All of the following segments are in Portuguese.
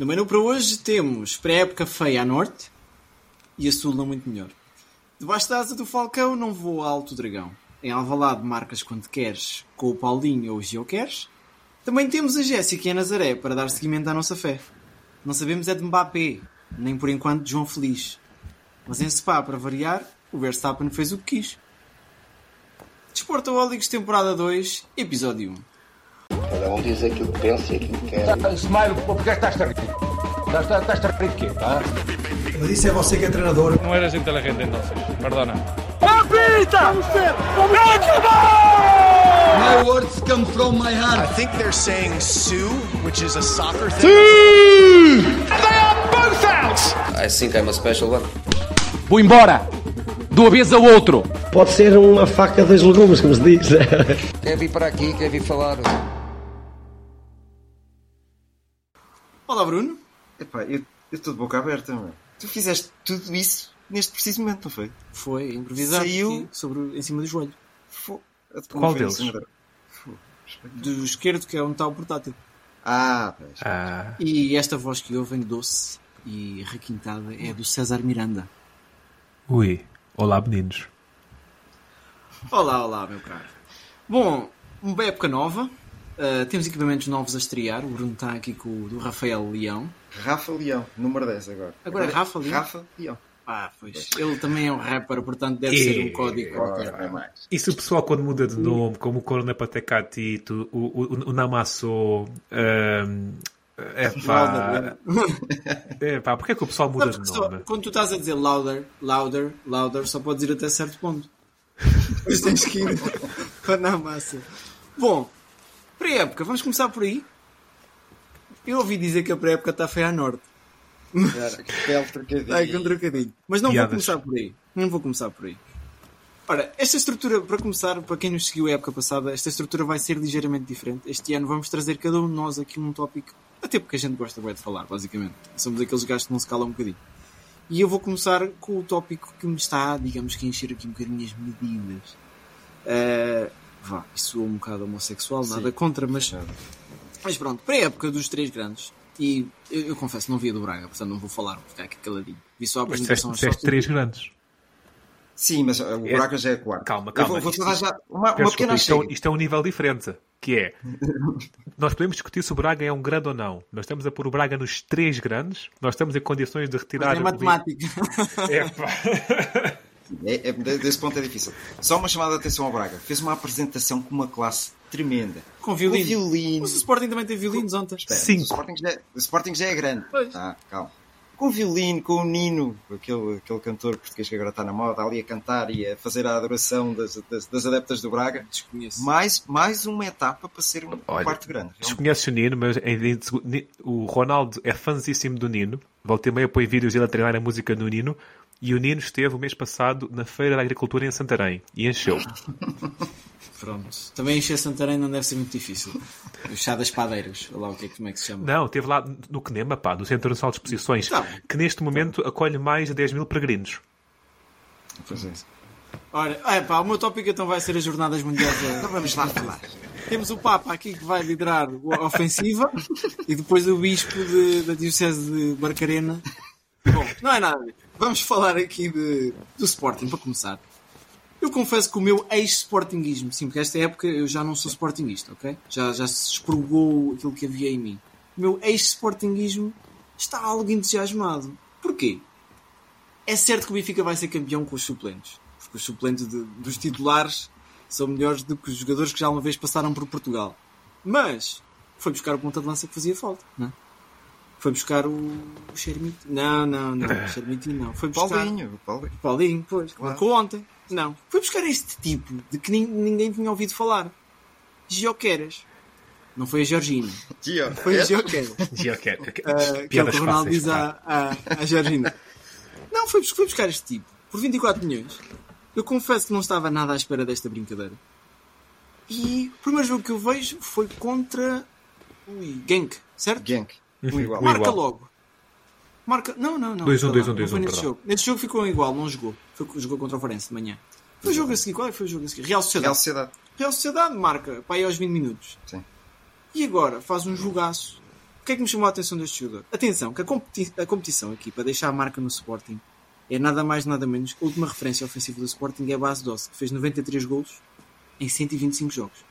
No menu para hoje temos pré-época feia a norte e a sul não muito melhor. Debaixo da asa do Falcão não vou Alto Dragão. Em Alvalade marcas quando queres com o Paulinho ou o Geoqueres. Também temos a Jéssica e a Nazaré para dar seguimento à nossa fé. Não sabemos é de Mbappé, nem por enquanto de João Feliz. Mas em Spa, para variar, o Verstappen fez o que quis. Desportaólicos temporada 2, episódio 1. Cada um diz aquilo que pensa e aquilo que quer. Smile, porque estás a rir? Estás a rir quê? Ah? Mas isso é você que é treinador. No eres inteligente entonces, perdona. My words come from my heart. I think they're saying Sue, which is a soccer thing. I think I'm a special one. Vou embora! De uma vez ao outro! Pode ser uma faca dos legumes, como se diz. Quer vir para aqui, quer vir falar. Olá, Bruno. Epá, eu estou de boca aberta, meu. Tu fizeste tudo isso neste preciso momento, não foi? Foi improvisado Saiu- sobre, em cima do joelho. Qual Foi deles? André? Fo- Do esquerdo, que é onde está o portátil. Ah, pois. Ah, E esta voz que ouvem doce e requintada é do César Miranda. ui. Olá, meninos. Olá, olá, meu caro. Bom, uma época nova. Uh, temos equipamentos novos a estrear. O Bruno está aqui com o do Rafael Leão. Rafa Leão, número 10 agora. Agora é Rafa Leão? Rafa Leão. Ah, pois. Ele também é um rapper, portanto deve ser um código qualquer. Agora é mais. E se o pessoal quando muda de nome, como o Corona Patecatito, o, o, o Namasso, um, é pá, é pá, porque é que o pessoal muda de que só- nome? quando tu estás a dizer louder, louder, louder, só podes ir até certo ponto. Depois tens que ir para na massa. Bom, pré-época, vamos começar por aí. Eu ouvi dizer que a pré-época está feia a norte. Cara, que belo trocadilho. Ai, com trocadilho. Mas não Piadas. vou começar por aí. Não vou começar por aí. Ora, esta estrutura, para começar, para quem nos seguiu a época passada, esta estrutura vai ser ligeiramente diferente. Este ano vamos trazer cada um de nós aqui um tópico, até porque a gente gosta bem de falar, basicamente. Somos aqueles gajos que não se calam um bocadinho. E eu vou começar com o tópico que me está, digamos que, a encher aqui um bocadinho as medidas. Eh, vá, isso soa um bocado homossexual, nada contra, mas mas pronto, para a época dos três grandes, e eu, eu confesso, não via do Braga, portanto não vou falar, vou ficar aqui caladinho. Vi só a Mas apresentação disseste só- três grandes. Sim, mas uh, o Braga já é quarto. Calma, Eu calma. vou, vou Isto- já uma, uma pequena isto, é, um- isto é um nível diferente, que é, nós podemos discutir se o Braga é um grande ou não. Nós estamos a pôr o Braga nos três grandes, nós estamos em condições de retirar... Mas é o- matemática. É, pá. É, é, de- desse ponto é difícil. Só uma chamada de atenção ao Braga. Fez uma apresentação com uma classe tremenda. Com violino. Com violino. Mas o Sporting também tem violinos ontem. Espera, Cinco. O Sporting já, é- o Sporting já é grande. Pois. Tá, calma. Com o violino, com o Nino, aquele, aquele cantor português que agora está na moda, ali a cantar e a fazer a adoração das, das, das adeptas do Braga. Desconheço. Mais, mais uma etapa para ser um Olha, quarto grande. realmente. Desconheces o Nino, mas o Ronaldo é fãzíssimo do Nino. Volta e meia põe vídeos dele a treinar a música no Nino. E o Nino esteve o mês passado na Feira da Agricultura em Santarém. E encheu. Pronto. Também encher Santarém não deve ser muito difícil. O chá das padeiras. Lá o que é, que- como é que se chama. Não, esteve lá no CNEMA, pá, do Centro Nacional de Exposições, Tá. que neste momento acolhe mais de 10 mil peregrinos. Pois é. Ora, é pá, o meu tópico então vai ser as Jornadas Mundiais da... Então vamos lá falar. Temos o Papa aqui que vai liderar a ofensiva e depois o Bispo de- da Diocese de Barcarena. Bom, não é nada. Vamos falar aqui de, do Sporting, para começar. Eu confesso que o meu ex-sportinguismo, sim, porque esta época eu já não sou sportinguista, ok? Já, já se expurgou aquilo que havia em mim. O meu ex-sportinguismo está algo entusiasmado. Porquê? É certo que o Benfica vai ser campeão com os suplentes. Porque os suplentes de- dos titulares são melhores do que os jogadores que já uma vez passaram por Portugal. Mas foi buscar o ponta de lança que fazia falta, não é? Foi buscar o, o Xermiti. Não, não, não. O Xermiti não. Foi buscar. Paulinho, Paulinho. Paulinho, pois. Claro. Marcou ontem. Não. Foi buscar este tipo de que nin- ninguém tinha ouvido falar. Gioqueras. Não foi a Georgina. Tio, Foi a Gioqueras. Quero- Uh, que é o que Piadas o Ronaldo diz à, Georgina. Não, foi, foi buscar este tipo. Por 24 milhões. Eu confesso que não estava nada à espera desta brincadeira. E o primeiro jogo que eu vejo foi contra o Genk, certo? Genk. Um igual. Marca igual. logo. Marca. Não, não, não. 2-1, espera lá, 2-1, não 2-1, foi nesse jogo. Nesse jogo ficou igual, não jogou. Foi, jogou contra o Farense de manhã. Foi o jogo a seguir. Qual é que foi o jogo a seguir? Real Sociedade. Real Sociedade. Real Sociedade marca para aí aos 20 minutos. Sim. E agora faz um jogaço. porque é que me chamou a atenção deste jogador? Atenção, que a, competi a competição aqui, para deixar a marca no Sporting, é nada mais nada menos que a última referência ofensiva do Sporting é a base Doce, que fez 93 golos em 125 jogos.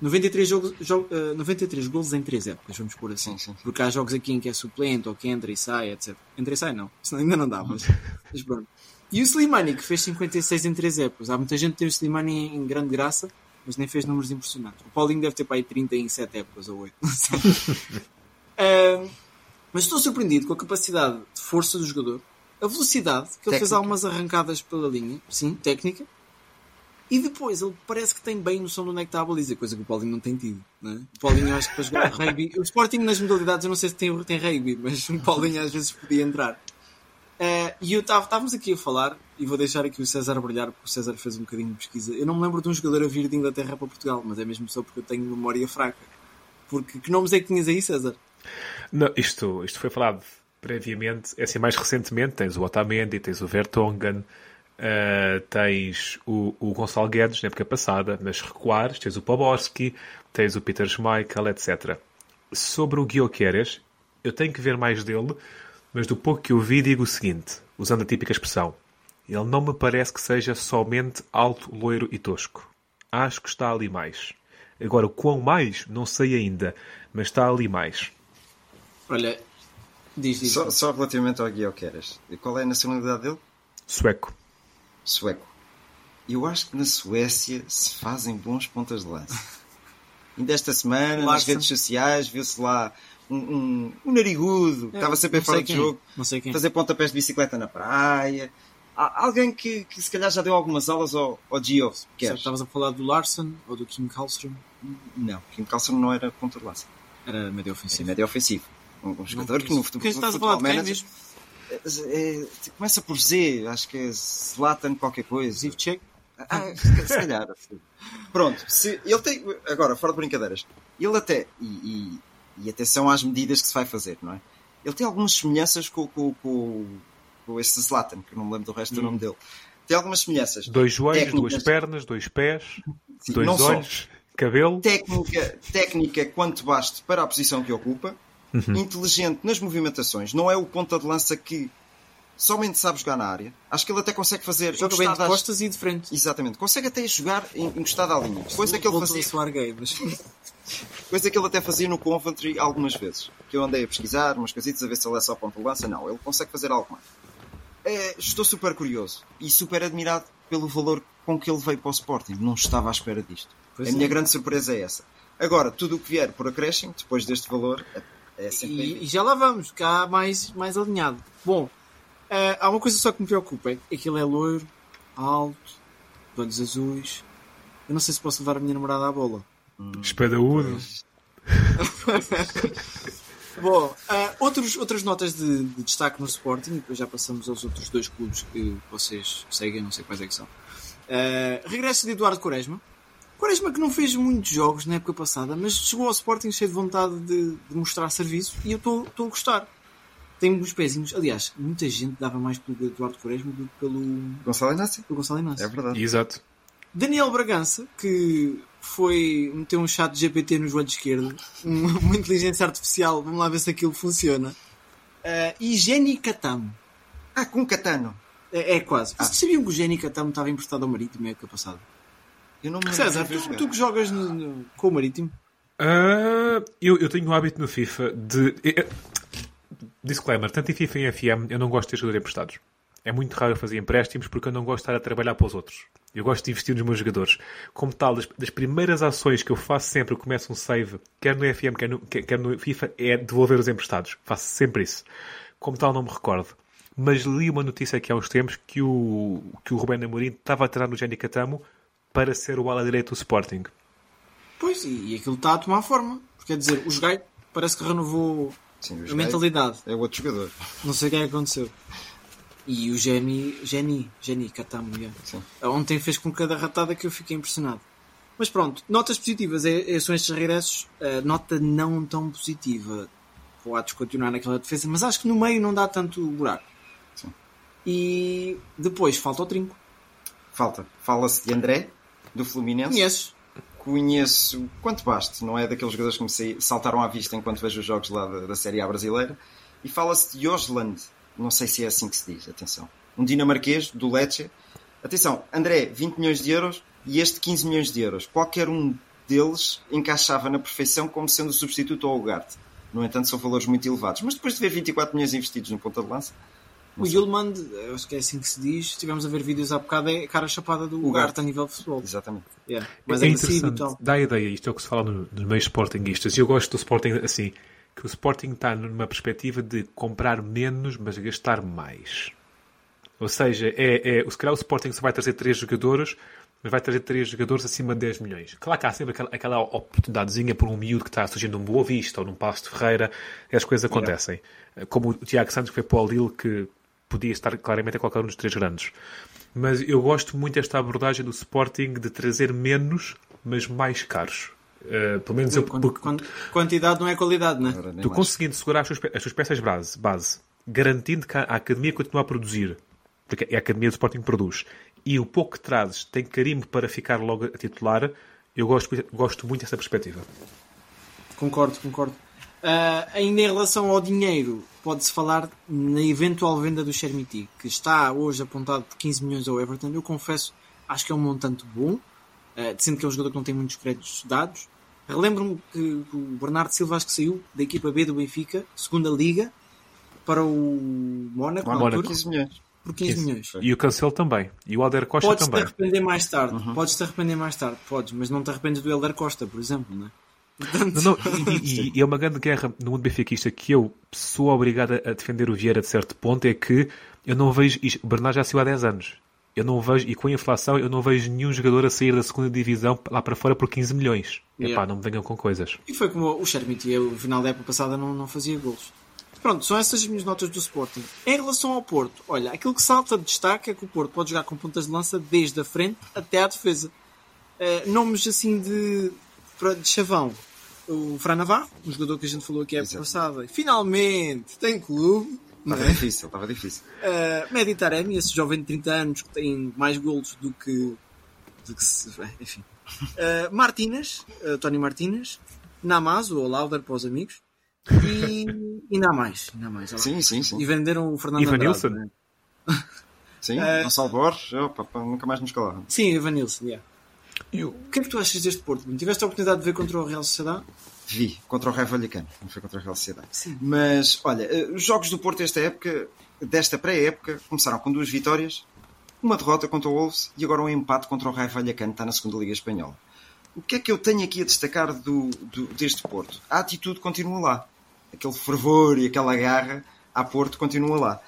93, jogos, jo uh, 93 golos em 3 épocas, vamos pôr assim. Sim, sim. Porque há jogos aqui em que é suplente ou que entra e sai, etc. Entra e sai não, senão ainda não dá, mas, mas pronto. E o Slimani, que fez 56 em 3 épocas. Há muita gente que tem o Slimani em, grande graça, mas nem fez números impressionantes. O Paulinho deve ter para aí 30 em 7 épocas ou 8, não sei. uh, mas estou surpreendido com a capacidade de força do jogador, a velocidade, que ele Técnica. fez algumas arrancadas pela linha, sim, técnica, e depois ele parece que tem bem noção de onde é que está a baliza, coisa que o Paulinho não tem tido. Não é? O Paulinho, acho que para jogar rugby, o Sporting nas modalidades, eu não sei se tem, tem rugby, mas o Paulinho às vezes podia entrar. Uh, e eu estávamos aqui a falar, e vou deixar aqui o César brilhar, porque o César fez um bocadinho de pesquisa. Eu não me lembro de um jogador a vir de Inglaterra para Portugal, mas é mesmo só porque eu tenho memória fraca. Porque que nomes é que tinhas aí, César? Não, isto, isto foi falado previamente, é assim, mais recentemente, tens o Otamendi, tens o Vertonghen, uh, tens o, o Gonçalo Guedes, na época passada, nas recuares, tens o Poborski, tens o Peter Schmeichel, etc. Sobre o Guioqueres, eu tenho que ver mais dele, mas do pouco que eu vi, digo o seguinte, usando a típica expressão, ele não me parece que seja somente alto, loiro e tosco. Acho que está ali mais. Agora, o quão mais, não sei ainda, mas está ali mais. Olha, diz, diz. Só, só relativamente ao Guioqueras. Qual é a nacionalidade dele? Sueco. Sueco. Eu acho que na Suécia se fazem bons pontas de lança. Ainda esta semana, nas Larsen. redes sociais, viu-se lá um, um, um narigudo que estava sempre fora de jogo, não sei quem. fazer pontapés de bicicleta na praia. Há Alguém que, que se calhar já deu algumas aulas ao, ao Gio. Estavas a falar do Larson ou do Kim Kallström? Não, Kim Carlson não era ponta de lança. Era médio Era ofensivo. médio ofensivo. Um, um jogador que no futebol, Quem estás a falar de quem mesmo? É, começa por Z, acho que é Zlatan qualquer coisa. Zivchek? Ah, se se calhar. Pronto, se ele tem. Agora, fora de brincadeiras, ele até. E, e, e atenção às medidas que se vai fazer, não é? Ele tem algumas semelhanças com, com, com, com esse Zlatan, que não me lembro do resto do nome dele. Tem algumas semelhanças. Dois joelhos, Técnicas. duas pernas, dois pés, Sim, dois não só. olhos, cabelo. técnica, técnica quanto baste para a posição que ocupa, Uhum. inteligente nas movimentações, não é o ponta de lança que somente sabe jogar na área. Acho que ele até consegue fazer Joga bem de costas e de frente. Exatamente, consegue até jogar em- encostado à linha. Coisa que ele fazia, a soar gay, mas... coisa que ele até fazia no Coventry algumas vezes. Que eu andei a pesquisar umas coisitas a ver se ele é só ponta de lança. Não, ele consegue fazer algo mais. É, estou super curioso e super admirado pelo valor com que ele veio para o Sporting. Não estava à espera disto. Pois a é. minha grande surpresa é essa. Agora, tudo o que vier por acréscimo, depois deste valor, é, sempre E, e já lá vamos, cá mais, mais alinhado. Bom, eh, há uma coisa só que me preocupa: é que ele é loiro, alto, de olhos azuis. Eu não sei se posso levar a minha namorada à bola. Espadaúdo. Bom, ah, outros, outras notas de, de destaque no Sporting, e depois já passamos aos outros dois clubes que vocês seguem, não sei quais é que são. Ah, regresso de Eduardo Quaresma. Quaresma que não fez muitos jogos na época passada, mas chegou ao Sporting cheio de vontade de, de mostrar serviço e eu estou a gostar. Tem uns pezinhos. Aliás, muita gente dava mais pelo Eduardo Quaresma do que pelo, Gonçalo Inácio? pelo Gonçalo Inácio. É verdade. Exato. Daniel Bragança, que foi meter um chat GPT no joelho esquerdo, um- uma inteligência artificial, vamos lá ver se aquilo funciona. Ah, e Jenny Catamo. Ah, com Catano. É, é quase. Vocês sabiam que o Jenny Catamo estava emprestado ao Marítimo na época passada? Eu não me lembro César, tu, tu que jogas no- no- com o Marítimo, Ah, eu, eu tenho o hábito no FIFA de. eh, Disclaimer: tanto em FIFA e em FM eu não gosto de ter jogadores emprestados. É muito raro eu fazer empréstimos porque eu não gosto de estar a trabalhar para os outros. Eu gosto de investir nos meus jogadores. Como tal, das, das primeiras ações que eu faço sempre que começo um save, quer no FM, quer no, quer, quer no FIFA, é devolver os emprestados. Faço sempre isso. Como tal, não me recordo. Mas li uma notícia aqui há uns tempos que o, que o Rubén Amorim estava a tirar no Jenny Catamo para ser o ala direito do Sporting. pois, e, e aquilo está a tomar forma. Porque, quer dizer, o Jogai parece que renovou Sim, o a mentalidade. É outro jogador. Não sei o que é que aconteceu. E o Jenny, Jenny, Jenny Catamo, yeah. Sim. ontem fez com cada ratada que eu fiquei impressionado. Mas pronto, notas positivas é, é- são estes regressos. A nota não tão positiva. Podes continuar naquela defesa, mas acho que no meio não dá tanto buraco. Sim. E depois falta o trinco. Falta. Fala-se de André, do Fluminense. Conheces? conheço quanto baste, não é daqueles jogadores que me saltaram à vista enquanto vejo os jogos lá da, da Série A brasileira. E fala-se de Josland, não sei se é assim que se diz, atenção. Um dinamarquês do Lecce. Atenção, André, 20 milhões de euros e este 15 milhões de euros. Qualquer um deles encaixava na perfeição como sendo o substituto ao Ugarte. No entanto, são valores muito elevados. Mas depois de ver 24 milhões investidos no ponta de lança, o Yulman, acho que é assim que se diz, estivemos a ver vídeos há bocado, é cara chapada do Ugarte a nível de futebol. Exatamente. Yeah. Mas é, é interessante, dá a ideia, isto é o que se fala nos no meios sportinguistas, e eu gosto do Sporting assim, que o Sporting está numa perspectiva de comprar menos, mas gastar mais. Ou seja, é, é, se calhar o Sporting só vai trazer três jogadores, mas vai trazer três jogadores acima de 10 milhões. Claro que há sempre aquela, aquela oportunidadezinha por um miúdo que está surgindo num Boa Vista ou num Passo de Ferreira, e as coisas acontecem. Yeah. Como o Tiago Santos que foi para o Lille, que podia estar claramente a qualquer um dos três grandes. Mas eu gosto muito desta abordagem do Sporting de trazer menos, mas mais caros. Uh, pelo menos eu, porque, quantidade não é qualidade, não é? Tu conseguindo segurar as suas, as suas peças base, base, garantindo que a academia continua a produzir, porque é a academia do Sporting que produz, e o pouco que trazes tem carimbo para ficar logo a titular, eu gosto, gosto muito dessa perspectiva. Concordo, concordo. Uh, ainda em relação ao dinheiro, pode-se falar na eventual venda do Chermiti, que está hoje apontado de 15 milhões ao Everton. Eu confesso, acho que é um montante bom, uh, sendo que é um jogador que não tem muitos créditos dados. Relembro-me que o Bernardo Silva acho que saiu da equipa B do Benfica, segunda liga, para o Mónaco, Mónaco. 15 milhões. Por 15, 15 milhões. E o Cancelo também. E o Alder Costa podes também. Podes te arrepender mais tarde. Uhum. Podes te arrepender mais tarde. Podes, mas não te arrependes do Helder Costa, por exemplo, não é? Não, não, e, e, é uma grande guerra no mundo benfiquista que eu sou obrigado a defender o Vieira de certo ponto, é que eu não vejo, isto, o Bernardo já saiu há 10 anos, eu não vejo, e com a inflação, eu não vejo nenhum jogador a sair da segunda divisão lá para fora por 15 milhões. Yeah. Epá, não me venham com coisas. E foi como o Shermit, no final da época passada não, não fazia golos. Pronto, são essas as minhas notas do Sporting. Em relação ao Porto, olha, aquilo que salta de destaque é que o Porto pode jogar com pontas de lança desde a frente até à defesa. Uh, nomes assim de, de chavão o Fran Navarro, um jogador que a gente falou aqui é passada. Finalmente tem clube. Estava é? difícil, estava difícil. Uh, Medi Taremi, esse jovem de 30 anos que tem mais golos do que. Do que se, enfim. Uh, Martínez, uh, Tony Martínez, Namaz, o Lauder para os amigos. E ainda há mais. Ainda há mais sim, sim, sim. E venderam o Fernando Ivan Nilsson. Né? Sim, uh, Gonçalo Borges, opa, nunca mais nos calava. Sim, Ivan Nilsson, O que é que tu achas deste Porto? Tiveste a oportunidade de ver contra o Real Sociedade? Vi, contra o Raio Vallecano, não foi contra o Real Sociedade. Sim. Mas, olha, eh, os jogos do Porto desta época, desta pré-época, começaram com duas vitórias, uma derrota contra o Wolves e agora um empate contra o Raio Vallecano, que está na segunda Liga Espanhola. O que é que eu tenho aqui a destacar do, do, deste Porto? A atitude continua lá. Aquele fervor e aquela garra a Porto continua lá.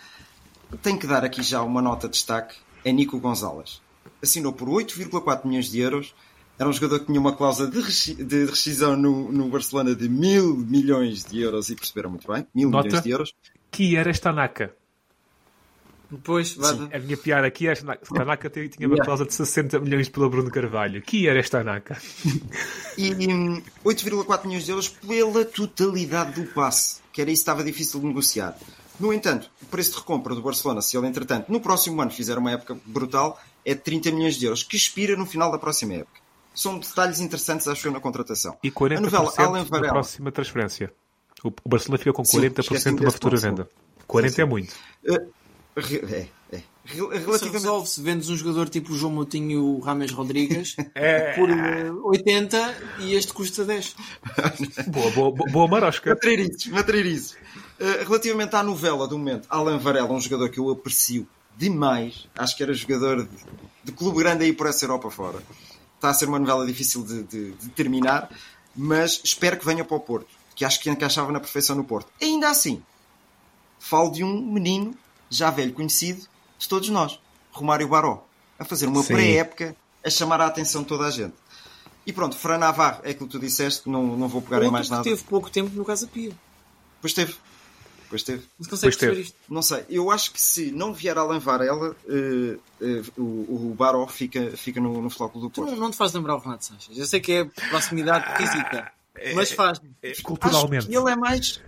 Tenho que dar aqui já uma nota de destaque a Nico Gonzalez assinou por 8,4 milhões de euros. Era um jogador que tinha uma cláusula de rescisão no, no Barcelona de mil milhões de euros e perceberam muito bem. Mil Nota milhões de euros. Que era esta NACA. Depois, a minha piada aqui é esta NACA tinha uma yeah. cláusula de 60 milhões pelo Bruno Carvalho. Que era esta NACA? E 8,4 milhões de euros pela totalidade do passe, que era isso que estava difícil de negociar. No entanto, o preço de recompra do Barcelona, se ele entretanto no próximo ano fizer uma época brutal, é de 30 milhões de euros, que expira no final da próxima época. São detalhes interessantes, acho eu, na contratação. E 40% a novela Alan Varela, da próxima transferência. O Barcelona fica com 40% Sim, de uma futura venda. 40 Sim. é muito. Uh, é, é. Relativamente... resolve-se, vendes um jogador tipo o João Moutinho e o Rames Rodrigues é... por 80 eh, e este custa 10. boa, boa, boa marosca. Matreirices. Uh, relativamente à novela do momento, Alan Varela, um jogador que eu aprecio demais. Acho que era jogador de, de clube grande aí por essa Europa fora. Está a ser uma novela difícil de, de, de, terminar, mas espero que venha para o Porto, que acho que encaixava na perfeição no Porto. Ainda assim, falo de um menino já velho conhecido de todos nós, Romário Baró, a fazer uma pré-época a chamar a atenção de toda a gente. E pronto, Fran Navarro, é aquilo que tu disseste, não, não vou pegar Outro em mais nada. teve pouco tempo no Casa Pia. Pois teve. Pois teve. Mas consegue perceber isto? Não sei. Eu acho que se não vier Alan Varela, uh, uh, o, o Baró fica, fica no, no flóculo do Porto. Tu não, não te faz lembrar o Renato Sanches. Eu sei que é proximidade física, é, mas faz. É, é, culturalmente. ele é mais.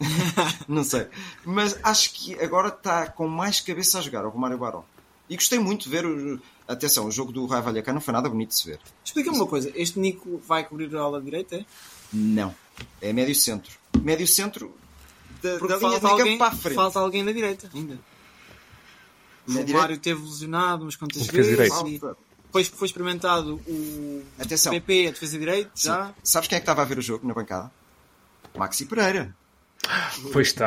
não sei. Mas acho que agora está com mais cabeça a jogar, o Romário Baró. E gostei muito de ver atenção, o jogo do Raio Vallecano não foi nada bonito de se ver. Explica-me uma coisa, este Nico vai cobrir a ala direita? É? Não. É médio centro. Médio centro da, Porque da linha de falta alguém, campo para a frente. falta alguém na direita ainda. Na o direita- Mário teve lesionado umas quantas O vezes. e Depois foi experimentado o Atenção. PP, a defesa direito, Sim. já. Sabes quem é que estava a ver o jogo na bancada? Maxi Pereira. Pois está.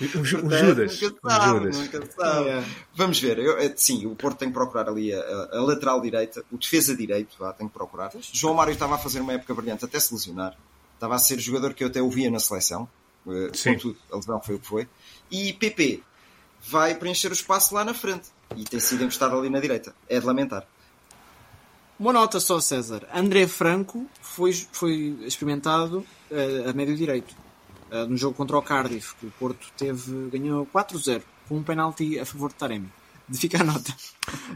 Ju- um Judas. Nunca sabe, Judas. nunca sabe. É. Vamos ver. Eu, eh, sim, o Porto tem que procurar ali a, a- a lateral direita, o defesa direito, vá, tem que procurar. João Mário estava a fazer uma época brilhante, até se lesionar. Estava a ser o jogador que eu até ouvia na seleção. Eh, Sim. Contudo, a lesão foi o que foi. E PP vai preencher o espaço lá na frente. E tem sido encostado ali na direita. É de lamentar. Uma nota só, César. André Franco foi, foi experimentado eh, a médio direito eh, no jogo contra o Cardiff, que o Porto teve, ganhou 4-0 com um penalti a favor de Taremi. De ficar a nota.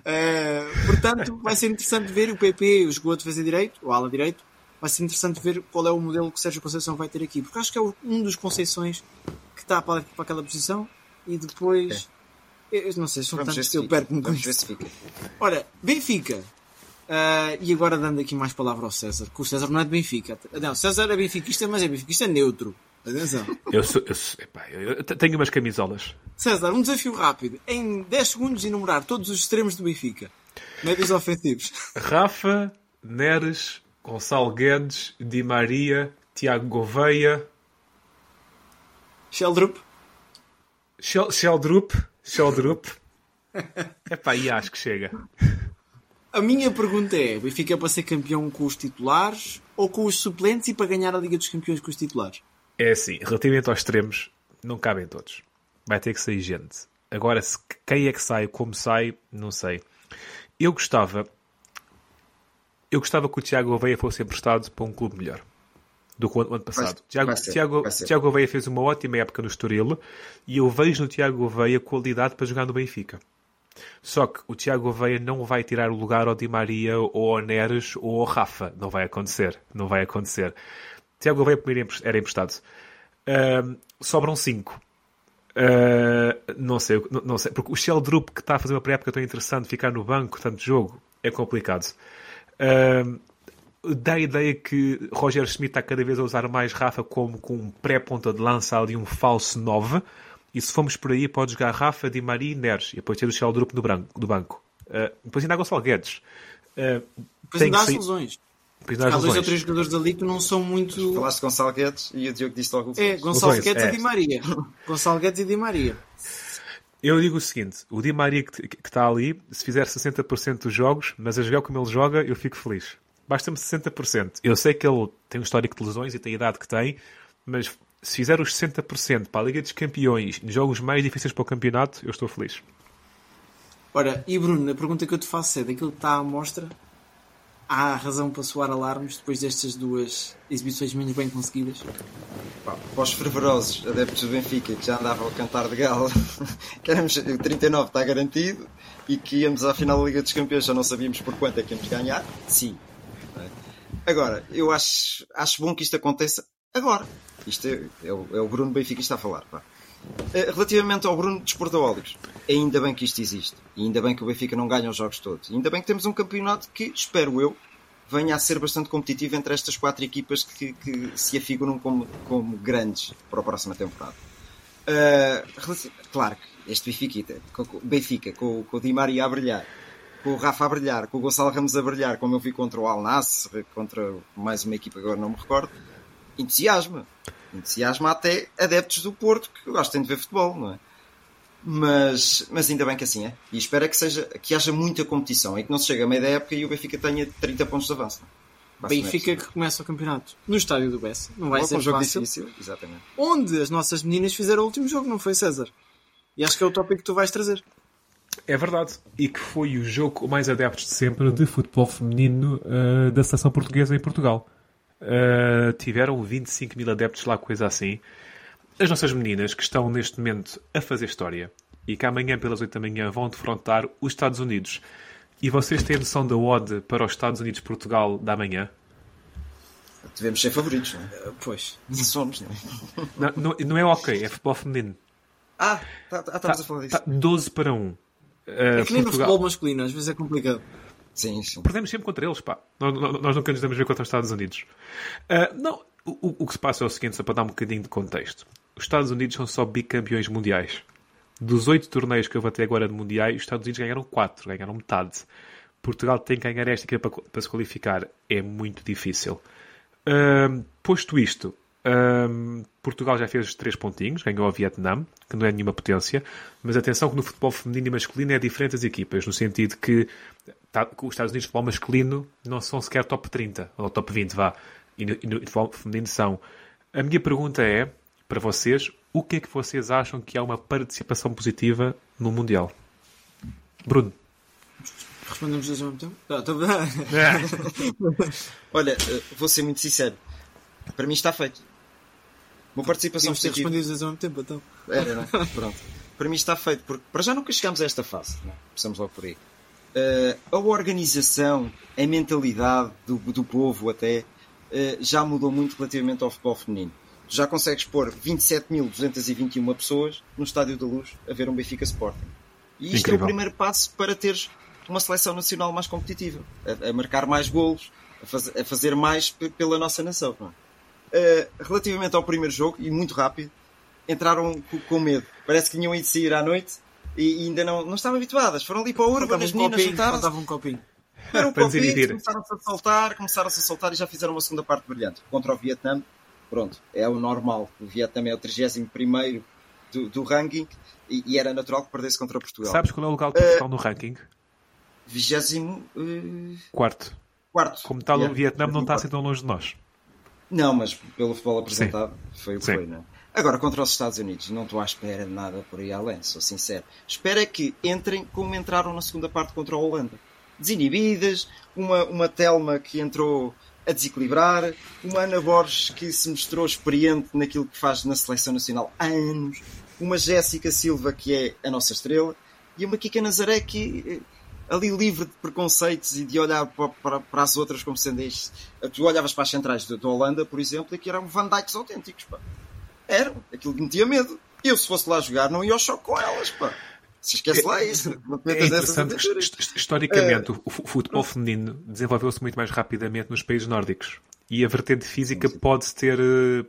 Eh, portanto, vai ser interessante ver o PP, jogou a defesa direito, ou a ala direito. Vai ser interessante ver qual é o modelo que o Sérgio Conceição vai ter aqui, porque acho que é um dos Conceições que está para, para aquela posição e depois. Eu, eu não sei, são Vamos tantos se que eu perco-me com fica. Ora, Benfica. Ah, e agora dando aqui mais palavra ao César, que o César não é de Benfica. Não, César é benfiquista, mas é benfiquista neutro. Atenção. Eu, sou, eu, sou- epá, eu- eu tenho umas camisolas. César, um desafio rápido. Em 10 segundos enumerar todos os extremos do Benfica. Médios ofensivos. Rafa, Neres, Gonçalo Guedes, Di Maria, Tiago Gouveia, Sheldrup. Shel- Sheldrup. Sheldrup. Epá, e acho que chega. A minha pergunta é: o Benfica é para ser campeão com os titulares ou com os suplentes e para ganhar a Liga dos Campeões com os titulares? É assim, relativamente aos extremos, não cabem todos. Vai ter que sair gente. Agora, se, quem é que sai, como sai, não sei. Eu gostava. Eu gostava que o Tiago Gouveia fosse emprestado para um clube melhor do que o ano passado. Vai- Tiago, vai Gouveia fez uma ótima época no Estoril e eu vejo no Tiago Gouveia qualidade para jogar no Benfica. Só que o Tiago Gouveia não vai tirar o lugar ao Di Maria ou ao Neres ou ao Rafa. Não vai acontecer. Não vai acontecer. Tiago Gouveia primeiro era emprestado. Ahm, sobram 5. não, sei, não, não sei. Porque o Sheldrup que está a fazer uma pré-época tão interessante, ficar no banco, tanto jogo, é complicado. Ahm, dá a ideia que Roger Schmidt está cada vez a usar mais Rafa como com um pré-ponta de lança ali, um falso 9. E se formos por aí, pode jogar Rafa, Di Maria e Neres. E depois ter o Sheldrup do, do banco. Ah, depois ainda há Gonçalo Guedes. Ah, Depois ainda há as sair- lesões. depois ainda há dois ou três jogadores ali que não são muito. Falaste de Gonçalo Guedes e o Diogo disse logo o É, Gonçalo Guedes é. e Di Maria. Gonçalo Guedes e Di Maria. Eu digo o seguinte: o Di Maria que está ali, se fizer 60% dos jogos, mas a jogar como ele joga, eu fico feliz. Basta-me 60%. Eu sei que ele tem um histórico de lesões e tem a idade que tem, mas se fizer os 60% para a Liga dos Campeões, nos jogos mais difíceis para o campeonato, eu estou feliz. Ora, e Bruno, a pergunta que eu te faço é: daquilo que está à mostra, há razão para soar alarmes depois destas duas exibições menos bem conseguidas? Pá, para os fervorosos adeptos do Benfica que já andavam a cantar de gala, que éramos, o 39 está garantido e que íamos à final da Liga dos Campeões, já não sabíamos por quanto é que íamos ganhar. Sim. É? Agora, eu acho, acho bom que isto aconteça agora. Isto é, é o, é o Bruno Benfica que está a falar. pá. Eh, Relativamente ao Bruno Desportaólicos, ainda bem que isto existe. E ainda bem que o Benfica não ganha os jogos todos. E ainda bem que temos um campeonato que, espero eu, venha a ser bastante competitivo entre estas quatro equipas que, que se afiguram como, como grandes para a próxima temporada. Uh, claro que este Benfica, Benfica com, com o Di Maria a brilhar, com o Rafa a brilhar, com o Gonçalo Ramos a brilhar, como eu vi contra o Al Nassr, contra mais uma equipa que agora não me recordo, entusiasma. Entusiasma até adeptos do Porto que gostem de ver futebol, não é? Mas, mas ainda bem que assim é. E espero é que, seja, que haja muita competição e que não se chegue a meio da época e o Benfica tenha 30 pontos de avanço. Benfica é que começa o campeonato no estádio do Bessa. Não vai Logo ser um jogo fácil. difícil, exatamente. Onde as nossas meninas fizeram o último jogo, não foi, César? E acho que é o tópico que tu vais trazer. É verdade. E que foi o jogo mais adeptos de sempre de futebol feminino eh, da seleção portuguesa em Portugal. Eh, tiveram 25 mil adeptos lá, coisa assim. As nossas meninas que estão neste momento a fazer história e que amanhã pelas 8 da manhã vão defrontar os Estados Unidos. E vocês têm noção da odd para os Estados Unidos-Portugal da manhã? Devemos ser favoritos, não é? Pois. Somos, não é? Não, não, não é ok, é futebol feminino. Ah, tá, tá, estamos a falar disso. Tá 12 para 1. é que nem no futebol masculino, às vezes é complicado. Sim, sim. Perdemos sempre contra eles, pá. Nós, nós nunca nos damos ver contra os Estados Unidos. Uh, não, o, o, que se passa é o seguinte, só para dar um bocadinho de contexto. Os Estados Unidos são só bicampeões mundiais. Dos oito torneios que eu até agora de mundiais, os Estados Unidos ganharam quatro, ganharam metade. Portugal tem que ganhar esta para, para se qualificar. É muito difícil. Uh, posto isto, um, Portugal já fez três pontinhos, ganhou ao Vietnã, que não é nenhuma potência, mas atenção que no futebol feminino e masculino é diferente as equipas, no sentido que, tá, que os Estados Unidos de futebol masculino não são sequer top 30, ou top 20, vá, e no, e no futebol feminino são. A minha pergunta é, para vocês, o que é que vocês acham que há uma participação positiva no Mundial? Bruno. Respondemos dois ao mesmo tempo? Não, tô... Olha, eh, vou ser muito sincero. Para mim está feito. Uma participação Podíamos ter respondido ao mesmo tempo, então. Era, não? É? Pronto. Para mim está feito, porque para já nunca chegámos a esta fase. Não? Começamos logo por aí. Uh, a organização, a mentalidade do, do povo até, uh, já mudou muito relativamente ao futebol feminino. Já consegues pôr 27.221 pessoas no Estádio da Luz a ver um Benfica Sporting. E isto Incrível. é o primeiro passo para teres uma seleção nacional mais competitiva, a, a marcar mais golos, a, faz, a, fazer mais pela nossa nação. Não é? Uh, relativamente ao primeiro jogo, e muito rápido, entraram com, com medo. Parece que tinham ido sair à noite e, e ainda não, não estavam habituadas. Foram ali para o Urban, as meninas juntaram um copinho. Era um copinho, começaram-se a soltar, começaram-se a soltar e já fizeram uma segunda parte brilhante. Contra o Vietnã, pronto, é o normal. O Vietnã é o 31 do, do ranking e, e, era natural que perdesse contra Portugal. Sabes qual é o de Portugal uh, no ranking? 24. Uh... Quarto. Quarto. Como tal, yeah. o Vietnã não está assim tão longe de nós. Não, mas pelo futebol apresentado Sim. foi o que foi, não é? Agora, contra os Estados Unidos, não estou à espera de nada por aí além, sou sincero. Espero é que entrem como entraram na segunda parte contra a Holanda. Desinibidas, uma, uma Telma que entrou a desequilibrar, uma Ana Borges que se mostrou experiente naquilo que faz na seleção nacional há anos, uma Jéssica Silva que é a nossa estrela, e uma Kika Nazaré que eh, ali livre de preconceitos e de olhar para, para, para as outras como sendo este. Tu olhavas para as centrais da Holanda, por exemplo, e que eram Van Dijks autênticos, pá. Eram. Aquilo que metia medo. Eu, se fosse lá jogar, não ia ao choque com elas, pá. Se esquece lá isso. É interessante que, historicamente, é... o futebol feminino desenvolveu-se muito mais rapidamente nos países nórdicos. E a vertente física sim, sim. Pode, ter,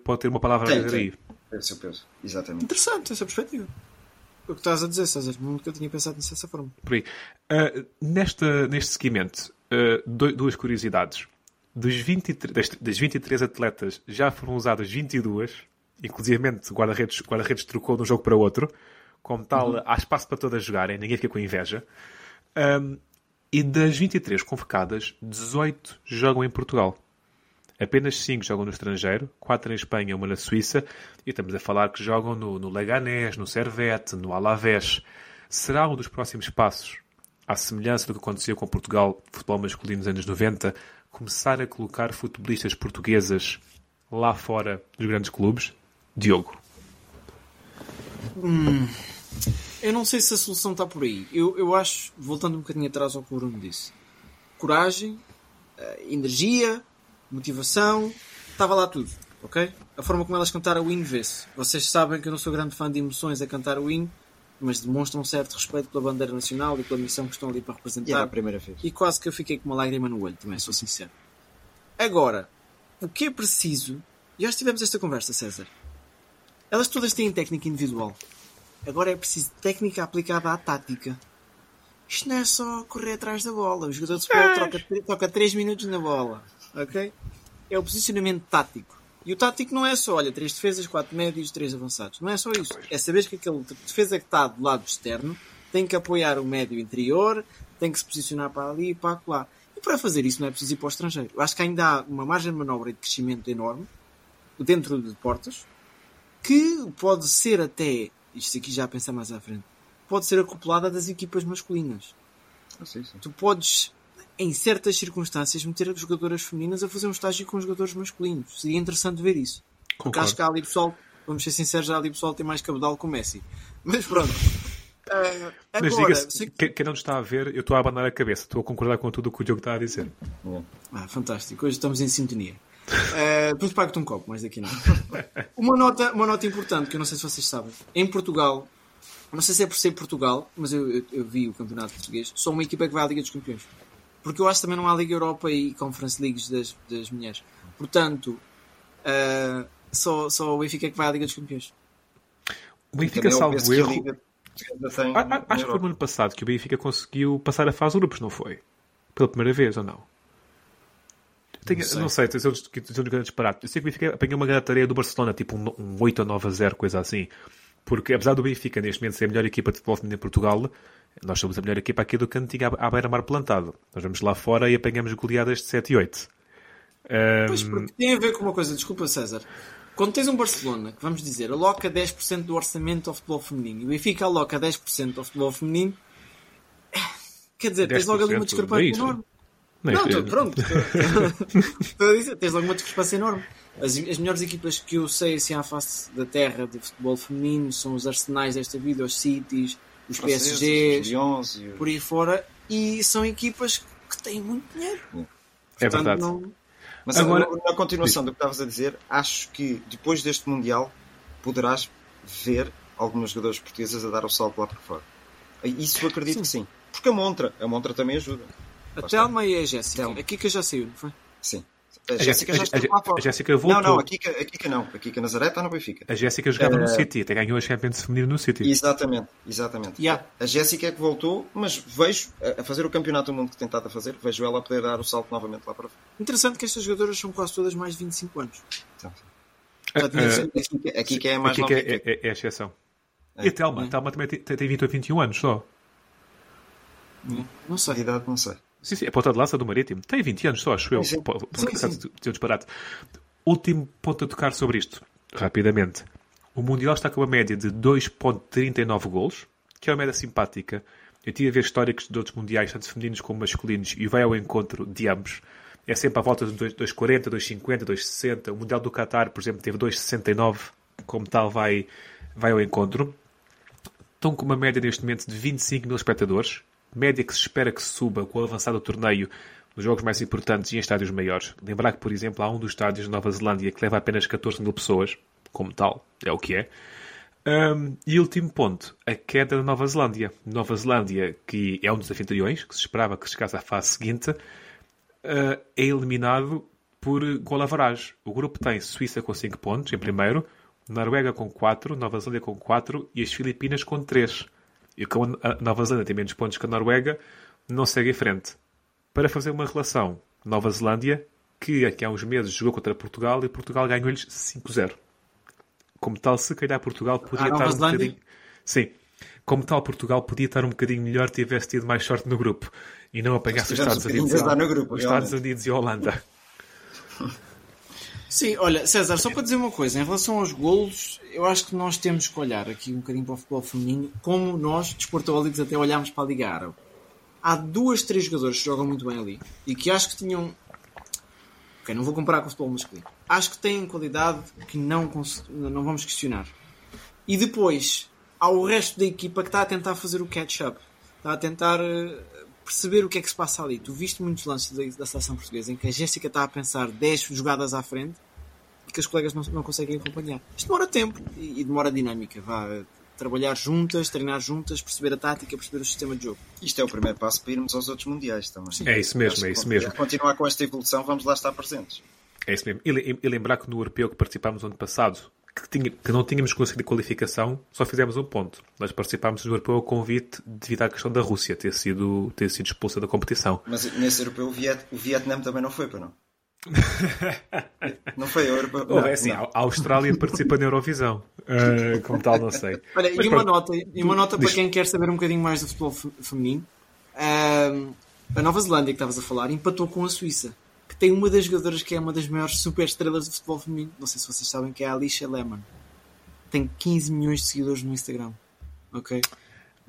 pode ter uma palavra a dizer aí. Esse é o peso. Exatamente. Interessante essa perspectiva o que estás a dizer, César. Nunca tinha pensado nisso dessa forma. Por aí. Uh, nesta, neste seguimento, uh, duas curiosidades. Dos 23, das 23 atletas já foram usadas 22, inclusive guarda-redes guarda -redes trocou de um jogo para outro. Como tal, uhum. há espaço para todas jogarem, ninguém fica com inveja. Um, e das 23 convocadas, 18 jogam em Portugal. Apenas 5 jogam no estrangeiro, 4 em Espanha e uma na Suíça, e estamos a falar que jogam no, no Leganés, no Servette, no Alavés. Será um dos próximos passos, à semelhança do que aconteceu com Portugal, futebol masculino nos anos 90, começar a colocar futebolistas portuguesas lá fora dos grandes clubes? Diogo. Hum, eu não sei se a solução está por aí. Eu, eu acho, voltando um bocadinho atrás ao que o Bruno disse, coragem, eh, energia, motivação, estava lá tudo, ok? A forma como elas cantaram o hino vê-se. Vocês sabem que eu não sou grande fã de emoções a cantar o hino, mas demonstram um certo respeito pela bandeira nacional e pela missão que estão ali para representar. E era a primeira vez. E quase que eu fiquei com uma lágrima no olho também, sou sincero. Agora, o que é preciso... E já tivemos esta conversa, César. Elas todas têm técnica individual. Agora é preciso técnica aplicada à tática. Isto não é só correr atrás da bola. O jogador de futebol troca, troca 3 minutos na bola ok? É o posicionamento tático. E o tático não é só, olha, três defesas, quatro médios, três avançados. Não é só isso. É saber que aquele defesa que está do lado externo tem que apoiar o médio interior, tem que se posicionar para ali e para lá. E para fazer isso não é preciso ir para o estrangeiro. Eu acho que ainda há uma margem de manobra e de crescimento enorme dentro de portas que pode ser até, isto aqui já a pensar mais à frente, pode ser acoplada das equipas masculinas. Ah, sim, sim. Tu podes em certas circunstâncias, meter jogadoras femininas a fazer um estágio com jogadores masculinos. Seria interessante ver isso. Concordo. Porque acho que há ali pessoal, vamos ser sinceros, já ali pessoal tem mais cabedal que o Messi. Mas pronto. Uh, Mas diga-se, que... quem não está a ver, eu estou a abanar a cabeça, estou a concordar com tudo o que o Diogo está a dizer. Ah, fantástico, hoje estamos em sintonia. Uh, depois pago-te um copo, mas daqui não. Uma nota, uma nota importante que eu não sei se vocês sabem: em Portugal, não sei se é por ser Portugal, mas eu, eu, eu vi o campeonato português, só uma equipa que vai à Liga dos Campeões. Porque eu acho que também não há Liga Europa e Conference Leagues das, das mulheres. Portanto, uh, só, só o Benfica é que vai à Liga dos Campeões. O Benfica, eu salvo a erro. Liga Ah, ah, Acho que foi no ano passado que o Benfica conseguiu passar a fase grupos, não foi? Pela primeira vez, ou não? Tenho- Não sei. não sei, estou um grande disparate. Eu sei que o Benfica apanhou uma grande tarefa do Barcelona, tipo um, um 8 ou 9 a 0, coisa assim. Porque apesar do Benfica neste momento ser a melhor equipa de futebol feminino em Portugal, nós somos a melhor equipa aqui do cantinho à, à beira-mar plantado. Nós vamos lá fora e apanhamos goleadas de 7 e 8. Pois, porque tem a ver com uma coisa, desculpa César. Quando tens um Barcelona, que vamos dizer, aloca 10% do orçamento ao futebol feminino e o Benfica aloca 10% ao futebol feminino, quer dizer, tens logo ali uma 10%, discrepância enorme. Não, Não, tô- pronto. Estou a dizer, tens logo uma discrepância enorme. As, as melhores equipas que eu sei assim à face da terra de futebol feminino são os Arsenais desta vida, os Cities, os Franceses, PSGs, os Lyons e por aí fora, e são equipas que têm muito dinheiro. É Portanto, verdade. não- Mas Agora- na continuação do que estavas a dizer, acho que depois deste Mundial poderás ver algumas jogadoras portuguesas a dar o salto lá para fora. Isso eu acredito que sim. Porque a Montra, a Montra também ajuda. A Telma e a Jéssica. A Kika já saiu, não foi? Sim. A, A Jéssica já está a- lá fora. a Jéssica voltou. Não, não, a Kika, a Kika não. A Kika Nazaré está no Benfica. A Jéssica jogava no Eh, City, até ganhou a Champions feminino no City. Exatamente, exatamente. Yeah. A Jéssica é que voltou, mas vejo a a fazer o campeonato do mundo que tem estado a fazer, vejo ela a poder dar o salto novamente lá para fora. Interessante que estas jogadoras são quase todas mais de 25 anos. Então, Eh, sido- A Kika, a Kika é a mais Aqui nova. que é, é- é a exceção. E a Telma? A Telma também tem, tem 20 ou 21 anos só. Não A sei. idade, não sei. Sim, sim, é ponta de lança do Marítimo. Tem 20 anos só, acho eu. Sim, sim. Um disparate. Último ponto a tocar sobre isto, rapidamente. O Mundial está com uma média de 2.39 golos, que é uma média simpática. Eu tive a ver históricos de outros mundiais, tanto femininos como masculinos, e vai ao encontro de ambos. É sempre à volta de 2 2,40, 2,50, 2,60. O Mundial do Qatar, por exemplo, teve 2,69. Como tal, vai, vai ao encontro. Estão com uma média neste momento de 25 mil espectadores, média que se espera que suba com o avançado do torneio nos jogos mais importantes e em estádios maiores. Lembrar que, por exemplo, há um dos estádios na Nova Zelândia que leva apenas 14 mil pessoas, como tal, é o que é. Um, e último ponto, a queda da Nova Zelândia. Nova Zelândia, que é um dos anfitriões, que se esperava que chegasse à fase seguinte, uh, é eliminado por gol average. O grupo tem Suíça com 5 pontos, em primeiro, Noruega com 4, Nova Zelândia com 4 e as Filipinas com 3. E como a Nova Zelândia tem menos pontos que a Noruega, não segue em frente. Para fazer uma relação, Nova Zelândia, que aqui há uns meses jogou contra Portugal e Portugal ganhou-lhes 5-0. Como tal, se calhar Portugal podia Nova estar um Zelândia? bocadinho... Sim. Como tal, Portugal podia estar um bocadinho melhor se tivesse tido mais sorte no grupo e não apanhasse os Estados um Unidos, grupo, os Estados. Unidos e a Holanda. Sim, olha, César, só para dizer uma coisa, em relação aos golos, eu acho que nós temos que olhar aqui um bocadinho para o futebol feminino, como nós, desportólicos, até olhámos para a Liga Árabe. Há duas, três jogadores que jogam muito bem ali e que acho que tinham. Ok, não vou comparar com o futebol masculino. Acho que têm qualidade que não, cons- não vamos questionar. E depois, há o resto da equipa que está a tentar fazer o catch-up. Está a tentar eh, perceber o que é que se passa ali. Tu viste muitos lances da, da seleção portuguesa em que a Jéssica está a pensar 10 jogadas à frente e que os colegas não, não conseguem acompanhar. Isto demora tempo e, e demora dinâmica. Vá, trabalhar juntas, treinar juntas, perceber a tática, perceber o sistema de jogo. Isto é o primeiro passo para irmos aos outros mundiais também. É isso mesmo, é isso mesmo. Se continuar com esta evolução, vamos lá estar presentes. É isso mesmo. E, le- e lembrar que no europeu que participámos no ano passado, que, tinha- que não tínhamos conseguido qualificação, só fizemos um ponto. Nós participámos no europeu a convite devido à questão da Rússia ter sido, ter sido expulsa da competição. Mas nesse europeu o, Viet, o Vietnã também não foi, para não? não foi o europeu. Ou não, é assim, não. a Austrália participa na Eurovisão. Ah, como tal, não sei. Olha, e uma nota, e uma nota Diz. para quem quer saber um bocadinho mais do futebol fe- feminino. Ahm, a Nova Zelândia, que estavas a falar, empatou com a Suíça, tem uma das jogadoras que é uma das maiores super estrelas do futebol feminino. Não sei se vocês sabem que é a Alicia Lehmann. Tem 15 milhões de seguidores no Instagram. Ok?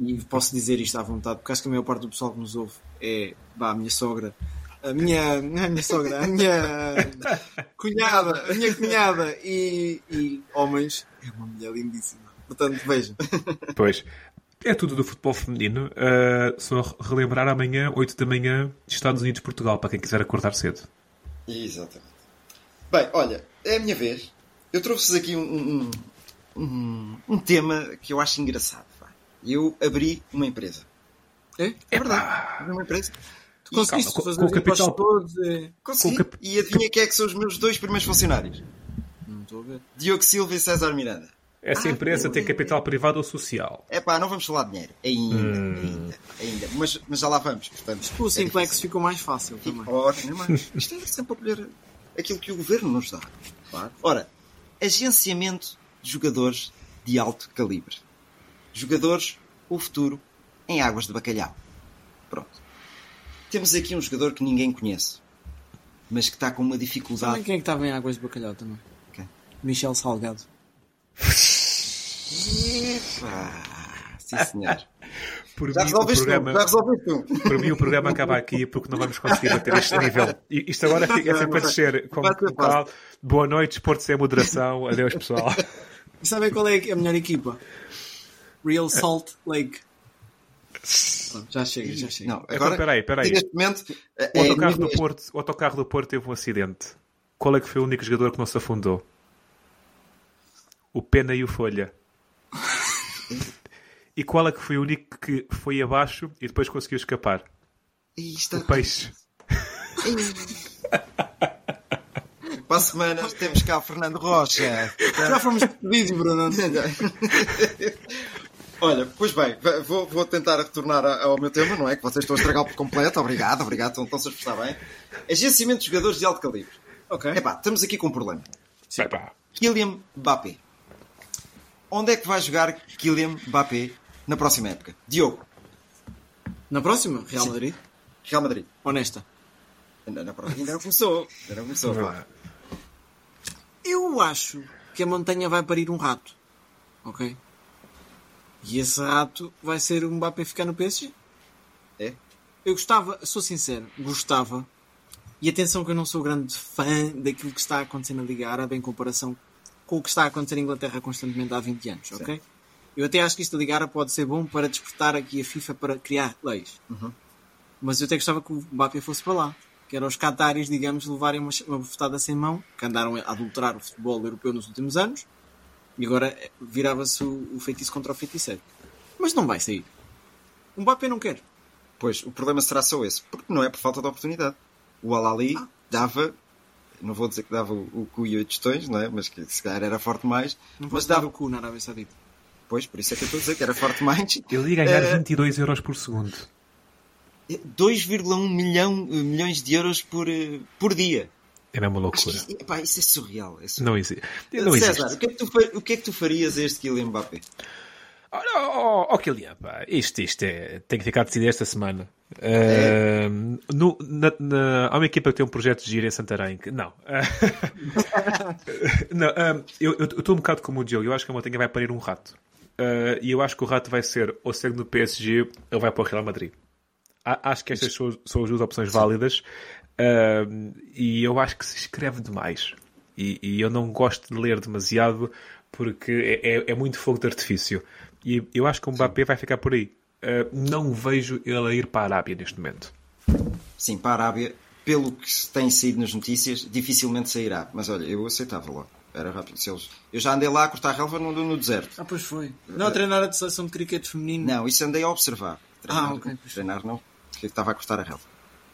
E posso dizer isto à vontade, porque acho que a maior parte do pessoal que nos ouve é bah, a minha sogra. A minha, é a minha sogra, a minha cunhada, a minha cunhada e, e homens. É uma mulher lindíssima. Portanto, vejam. Pois. É tudo do futebol feminino. Ah, só relembrar amanhã, 8 da manhã, Estados Unidos-Portugal, para quem quiser acordar cedo. Exatamente. Bem, olha, é a minha vez. Eu trouxe-vos aqui um, um, um, um tema que eu acho engraçado. vá. eu abri uma empresa. É? É verdade. Abri uma empresa. Tu conseguiste calma, fazer com o capital- todos? É... Consegui. Cap- E adivinha quem é que são os meus dois primeiros funcionários? Não estou a ver. Diogo Silva e César Miranda. Essa empresa tem capital privado ou social? É pá, não vamos falar de dinheiro. Ainda, Hum. ainda, ainda. Mas, mas já lá vamos, portanto. O Simplex ficou mais fácil também. Ótimo, mas isto é sempre a colher aquilo que o governo nos dá. Ora, agenciamento de jogadores de alto calibre. Jogadores, o futuro, em águas de bacalhau. Pronto. Temos aqui um jogador que ninguém conhece, mas que está com uma dificuldade. Sabem quem é que estava em Águas de Bacalhau também? Quem? Michel Salgado. Sim, senhor. Por Já mim, o resolveste programa, tu, já resolveste tu. por mim, o programa acaba aqui porque não vamos conseguir bater este nível. Isto agora fica sempre a descer. Com, Vai ser com cal- Boa noite, esporte sem moderação. Adeus, pessoal. E sabem qual é a melhor equipa? Real Salt Lake. Pronto, já chega, já chega. Não, agora, peraí, peraí. neste momento, é, O autocarro, nível- do Porto, o autocarro do Porto teve um acidente. Qual é que foi o único jogador que não se afundou? O Pena e o Folha. E qual é que foi o único que foi abaixo e depois conseguiu escapar? Ih, está- O Peixe. Para a semana temos cá o Fernando Rocha. Já fomos despedidos, Bruno. Olha, pois bem, vou, vou tentar retornar ao meu tema, não é? Que vocês estão a estragar por completo. Obrigado, obrigado, estão, estão-se a esforçar bem. Agenciamento de jogadores de alto calibre. Ok. Epá, estamos aqui com um problema. Vai pá. Kylian Mbappé. Onde é que vai jogar Kylian Mbappé na próxima época? Diogo, Na próxima, Real Sim. Madrid. Real Madrid. Honesta. Na, na próxima ainda não começou. Ainda não começou. vá. Eu acho que a montanha vai parir um rato. Ok? E esse rato vai ser o Mbappé ficar no PSG. É? Eu gostava, sou sincero, gostava. E atenção que eu não sou grande fã daquilo que está a acontecer na Liga Árabe em comparação com o que está a acontecer em Inglaterra constantemente há 20 anos, ok? Eu até acho que isto da Liga Árabe pode ser bom para despertar aqui a FIFA para criar leis. Mas eu até gostava que o Mbappé fosse para lá. Que era os cataris, digamos, levarem uma, uma bofetada sem mão, que andaram a adulterar o futebol europeu nos últimos anos, e agora eh, virava-se o, o feitiço contra o feiticeiro. Mas não vai sair. O Mbappé não quer. Pois, o problema será só esse. Porque não é por falta de oportunidade. O Al-Ali dava, não vou dizer que dava o, o cu e oito tostões, não é? Mas que se calhar era forte mais. Não mas dava o cu na Arábia Saudita. Pois, por isso é que eu estou a dizer que era forte mais. Ele ia ganhar Eh, 22 euros por segundo. 2,1 milhão, eh, milhões de euros por, eh, por dia. Era uma que loucura. isso, epá, isso é surreal. É surreal. Não existe. Não César, existe. o que, é que tu, o que é que tu farias a este Kylian Mbappé? Olha, oh, oh, Kylian, pá, isto, isto é, tem que ficar decidido esta semana. Ahm, no- na- na- há uma equipa que tem um projeto de giro em Santarém. Que, não. não ahm, eu estou um bocado como o Diogo. Eu acho que a montanha vai parir um rato. Ah, e eu acho que o rato vai ser ou segue no PSG ou vai para o Real Madrid. A- Acho que estas são, são as duas opções válidas. Ahm, e eu acho que se escreve demais. E, e eu não gosto de ler demasiado porque é, é- é muito fogo de artifício. E eu acho que o Mbappé vai ficar por aí. Ah, não vejo ele a ir para a Arábia neste momento. Sim, para a Arábia, pelo que se tem saído nas notícias, dificilmente sairá. Mas olha, eu aceitava logo. Era rápido. Se eles... Eu já andei lá a cortar relva no, no deserto. Ah, pois foi. Não, a treinar a seleção de cricket feminino. Não, isso andei a observar. Treinar, Ah, ok, pois. treinar não, porque estava a cortar a relva.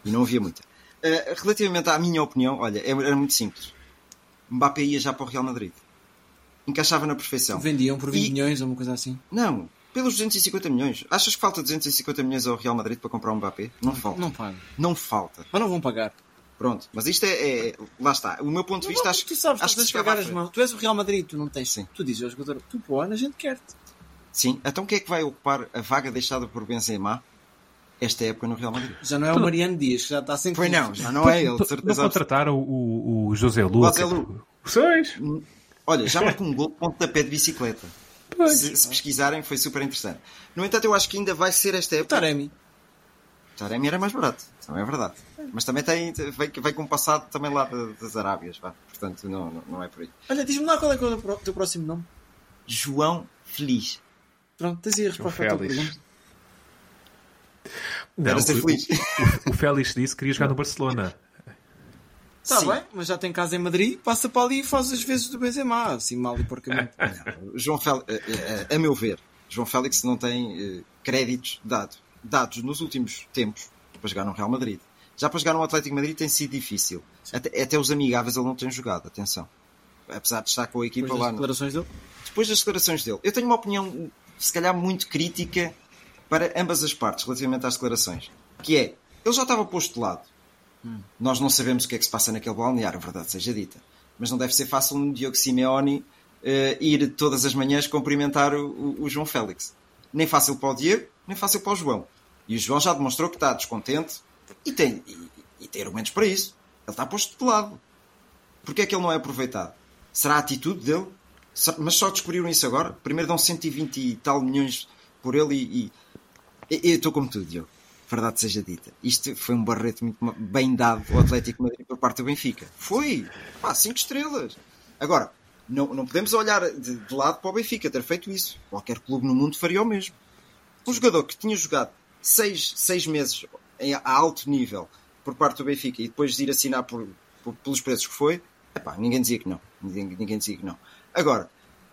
E não havia muita. Eh, relativamente à minha opinião, olha, é- era muito simples. Mbappé ia já para o Real Madrid. Encaixava na perfeição. Vendiam por 20 E- milhões ou uma coisa assim. Não, pelos 250 milhões. Achas que falta 250 milhões ao Real Madrid para comprar um Mbappé? Não falta. Não paga. Não falta. Mas não vão pagar. Pronto, mas isto é, é- Lá está. O meu ponto de vista, Não, acho, tu sabes, acho chegava pagar as mãos. Tu és o Real Madrid, tu não tens. Sim. Tu dizes ao jogador, tu pô, a gente quer-te. Sim, então quem é que vai ocupar a vaga deixada por Benzema esta época no Real Madrid? Já não é o Mariano Dias, que já está sem Pois não, já não é ele, de Não certeza. contrataram o, o, o José Lu. José Lu. Sois. Olha, já marcou um gol de pontapé de bicicleta. Se, se pesquisarem, foi super interessante. No entanto, eu acho que ainda vai ser esta época. Taremi. Taremi era mais barato, também é verdade. Mas também tem, vem, vem com um passado também lá da- das Arábias, vá. portanto não, não, não é por aí. Olha, diz-me lá qual é, que é o teu- próximo nome. João Feliz. Pronto, tens aí a resposta à tua Félix. pergunta. Não, Era ser o- feliz. O, o Félix disse que queria jogar no Barcelona. Está bem, mas já tem casa em Madrid, passa para ali e faz as vezes do Benzema, assim mal e porcamente. João Félix, a, a- a meu ver, João Félix não tem uh, créditos dado, dados nos últimos tempos para jogar no Real Madrid. Já para jogar no Atlético Madrid tem sido difícil. Até, até, os amigáveis ele não tem jogado, atenção. Apesar de estar com a equipa Depois lá. das declarações dele? Depois das declarações dele. Eu tenho uma opinião, se calhar, muito crítica para ambas as partes relativamente às declarações. Que é, ele já estava posto de lado. Nós não sabemos o que é que se passa naquele balneário, verdade seja dita. Mas não deve ser fácil um Diogo Simeone uh, ir todas as manhãs cumprimentar o, o, o, João Félix. Nem fácil para o Diego, nem fácil para o João. E o João já demonstrou que está descontente e tem, e, e tem argumentos para isso. Ele está posto de lado. Porquê é que ele não é aproveitado? Será a atitude dele? Mas só descobriram isso agora? Primeiro dão 120 e tal milhões por ele e. e eu estou como tu, Diogo. Verdade seja dita. Isto foi um barreto muito bem dado ao Atlético Madrid por parte do Benfica. Foi! Pá, 5 estrelas. Agora, não, não podemos olhar de, de, lado para o Benfica ter feito isso. Qualquer clube no mundo faria o mesmo. Um jogador que tinha jogado 6 seis, seis meses em, a alto nível por parte do Benfica e depois de ir assinar por, por, pelos preços que foi, epá, ninguém dizia que não. Ninguém, ninguém dizia que não. Agora,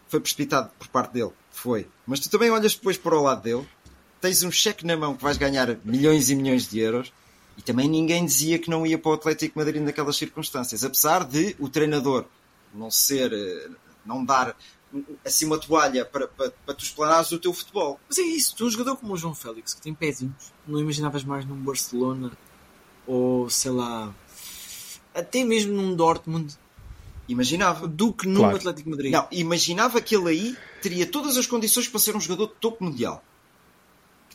foi precipitado por parte dele. Foi. Mas tu também olhas depois para o lado dele, tens um cheque na mão que vais ganhar milhões e milhões de euros e também ninguém dizia que não ia para o Atlético Madrid naquelas circunstâncias. Apesar de o treinador não ser, eh, não dar assim uma toalha para, para, para tu explanares o teu futebol. Mas é isso, tu um jogador como o João Félix, que tem pezinhos, não imaginavas mais num Barcelona ou sei lá, até mesmo num Dortmund. Imaginava. Do que num claro. Atlético Madrid. Não, imaginava que ele aí teria todas as condições para ser um jogador de topo mundial.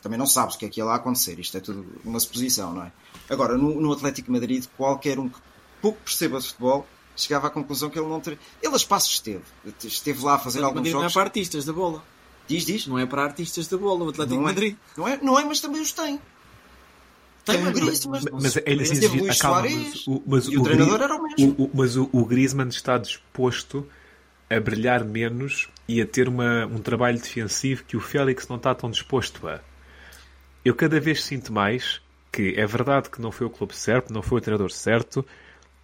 Também não sabes o que é que ia lá acontecer. Isto é tudo uma suposição, não é? Agora, no, no Atlético Madrid, qualquer um que pouco perceba de futebol chegava à conclusão que ele não teria. Ele a espaços esteve. Esteve lá a fazer alguns Madrid jogos. Não é para artistas da bola. Diz, diz. Não é para artistas da bola, o Atlético não é. Madrid. Não é, não é, mas também os tem. Tem, tem mas, mas, mas ele exige, acalma, mas, o, mas o, o treinador era o mesmo. O, mas o, o Griezmann está disposto a brilhar menos e a ter uma, um trabalho defensivo que o Félix não está tão disposto a. Eu cada vez sinto mais que é verdade que não foi o clube certo, não foi o treinador certo,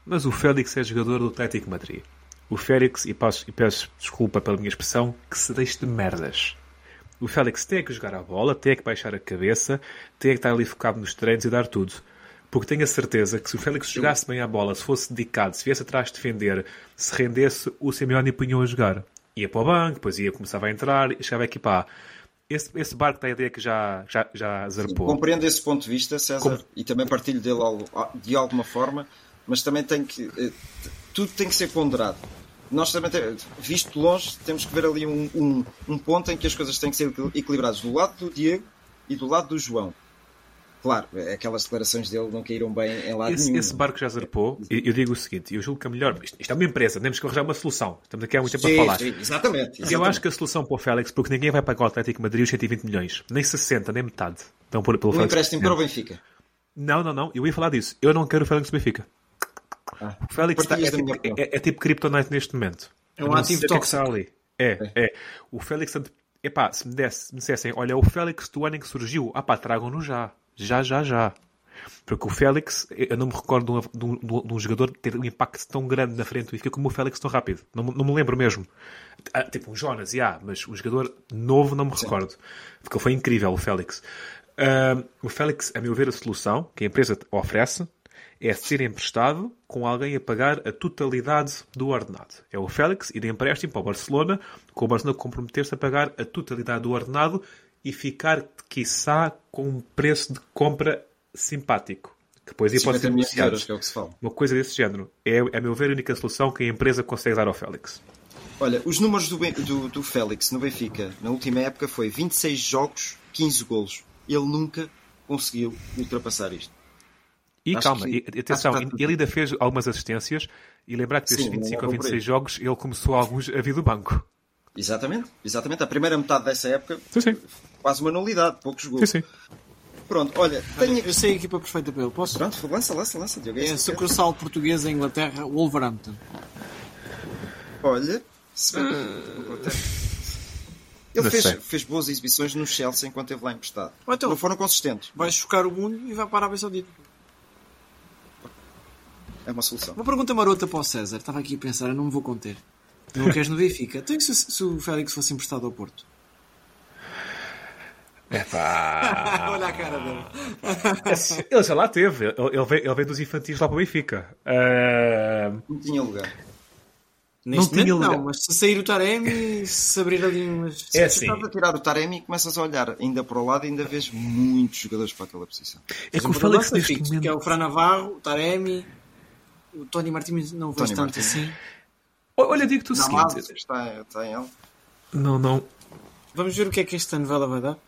mas o Félix é jogador do Atlético Madrid. O Félix, e, passo, e peço desculpa pela minha expressão, que se deixe de merdas. O Félix tem que jogar a bola, tem que baixar a cabeça, tem que estar ali focado nos treinos e dar tudo. Porque tenho a certeza que se o Félix jogasse bem a bola, se fosse dedicado, se viesse atrás defender, se rendesse, o Simeone punhou a jogar. Ia para o banco, depois ia, começava a entrar e chegava a equipar. Esse, esse barco da ideia que já, já, já zarpou. Sim, compreendo esse ponto de vista, César, Como... e também partilho dele de alguma forma mas também tem que. Eh, tudo tem que ser ponderado. Nós também, visto de longe, temos que ver ali um, um, um ponto em que as coisas têm que ser equilibradas do lado do Diego e do lado do João. Claro, aquelas declarações dele não caíram bem em lado esse, nenhum. Esse barco já zarpou. Eu, eu digo o seguinte: eu julgo que a melhor. Isto, isto, é uma empresa, temos que arranjar uma solução. Estamos aqui há muito tempo sim, a falar. Sim, exatamente, exatamente, Eu acho que a solução para o Félix, porque ninguém vai pagar o Atlético Madrid os 120 milhões, nem 60, nem metade. Então, por, pelo um empréstimo para o Benfica. Não, não, não. Eu ia falar disso. Eu não quero o Félix do Benfica. Ah, o Félix está, é, tipo, é, é, tipo Kryptonite neste momento. É um ativo tóxico. Que. É, é, é. O Félix, epá, se me, desse, me dissessem, olha, o Félix do ano em que surgiu, ah pá, tragam-no já. Já, já, já. Porque o Félix, eu não me recordo de um, de um, de um jogador ter um impacto tão grande na frente do Benfica como o Félix tão rápido. Não, não me lembro mesmo. Ah, tipo um Jonas, yeah, mas um jogador novo não me recordo. Sim. Porque ele foi incrível, o Félix. Uh, o Félix, a meu ver, a solução que a empresa oferece é ser emprestado com alguém a pagar a totalidade do ordenado. É o Félix ir de empréstimo para o Barcelona, com o Barcelona comprometer-se a pagar a totalidade do ordenado e ficar, quiçá, com um preço de compra simpático. Que depois aí pode ser negociado. É. Uma coisa desse género. É, a meu ver, a única solução que a empresa consegue dar ao Félix. Olha, os números do, do, do Félix no Benfica, na última época, foi 26 jogos, 15 golos. Ele nunca conseguiu ultrapassar isto. E acho calma, que, e, atenção, ele ainda fez algumas assistências e lembrar que desses 25 ou 26 jogos ele começou alguns a vir do banco. Exatamente, exatamente. A primeira metade dessa época, sim, sim. quase uma nulidade, poucos gols. Sim, sim. Pronto, olha, tenho... eu sei a equipa perfeita para ele, posso? Pronto, lança, lança, lança, Diogo. É a sucursal portuguesa em Inglaterra, Wolverhampton. Olha, se bem... Ele fez, fez, boas exibições no Chelsea enquanto esteve lá emprestado. Então, não foram consistentes. Vai chocar o mundo e vai para a Arábia Saudita é uma solução. Uma pergunta marota para o César. Estava aqui a pensar, eu não me vou conter. Não queres no Benfica? Então, se, se o Félix fosse emprestado ao Porto? Epá. Olha a cara dele. Ele já lá teve. Ele, veio, ele veio dos infantis lá para o Benfica. Uh, Não tinha lugar. Neste tinha momento lugar. não, mas se sair o Taremi, se abrir ali umas... É Se assim. estás a tirar o Taremi e começas a olhar ainda para o lado e ainda vês muitos jogadores para aquela posição. É que o Félix neste momento. Que é o Fran Navarro, o Taremi, o Tony Martins não vejo tanto Martins. assim. Olha, digo-te o seguinte. base está, está em alto. Não, não. Vamos ver o que é que esta novela vai dar.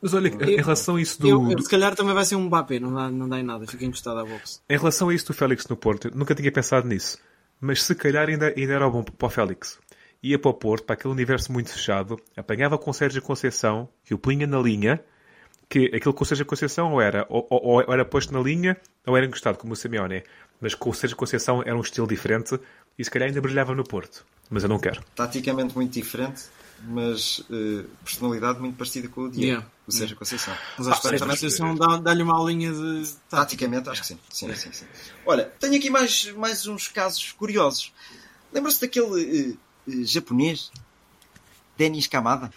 Mas olha, em relação a isso do. Eu, eu, se calhar também vai ser um Mbappé, não dá, não dá em nada, fica encostado à boxe. Em relação a isso do Félix no Porto, eu nunca tinha pensado nisso. Mas se calhar ainda, ainda era bom para o Félix. Ia para o Porto, para aquele universo muito fechado, apanhava com o Sérgio Conceição, que o punha na linha, que aquele com o Sérgio Conceição ou era, ou, ou- ou era posto na linha, ou era encostado, como o Simeone. Mas com o Sérgio Conceição era um estilo diferente e se calhar ainda brilhava no Porto. Mas eu não quero. Taticamente muito diferente, mas eh, personalidade muito parecida com o Diego, Yeah. o Sérgio Conceição. Mas acho que a Conceição dá- dá-lhe uma aulinha de. Taticamente, acho que sim. sim, sim, sim. Olha, tenho aqui mais, mais uns casos curiosos. Lembra-se daquele eh, eh, japonês, Denis Kamada?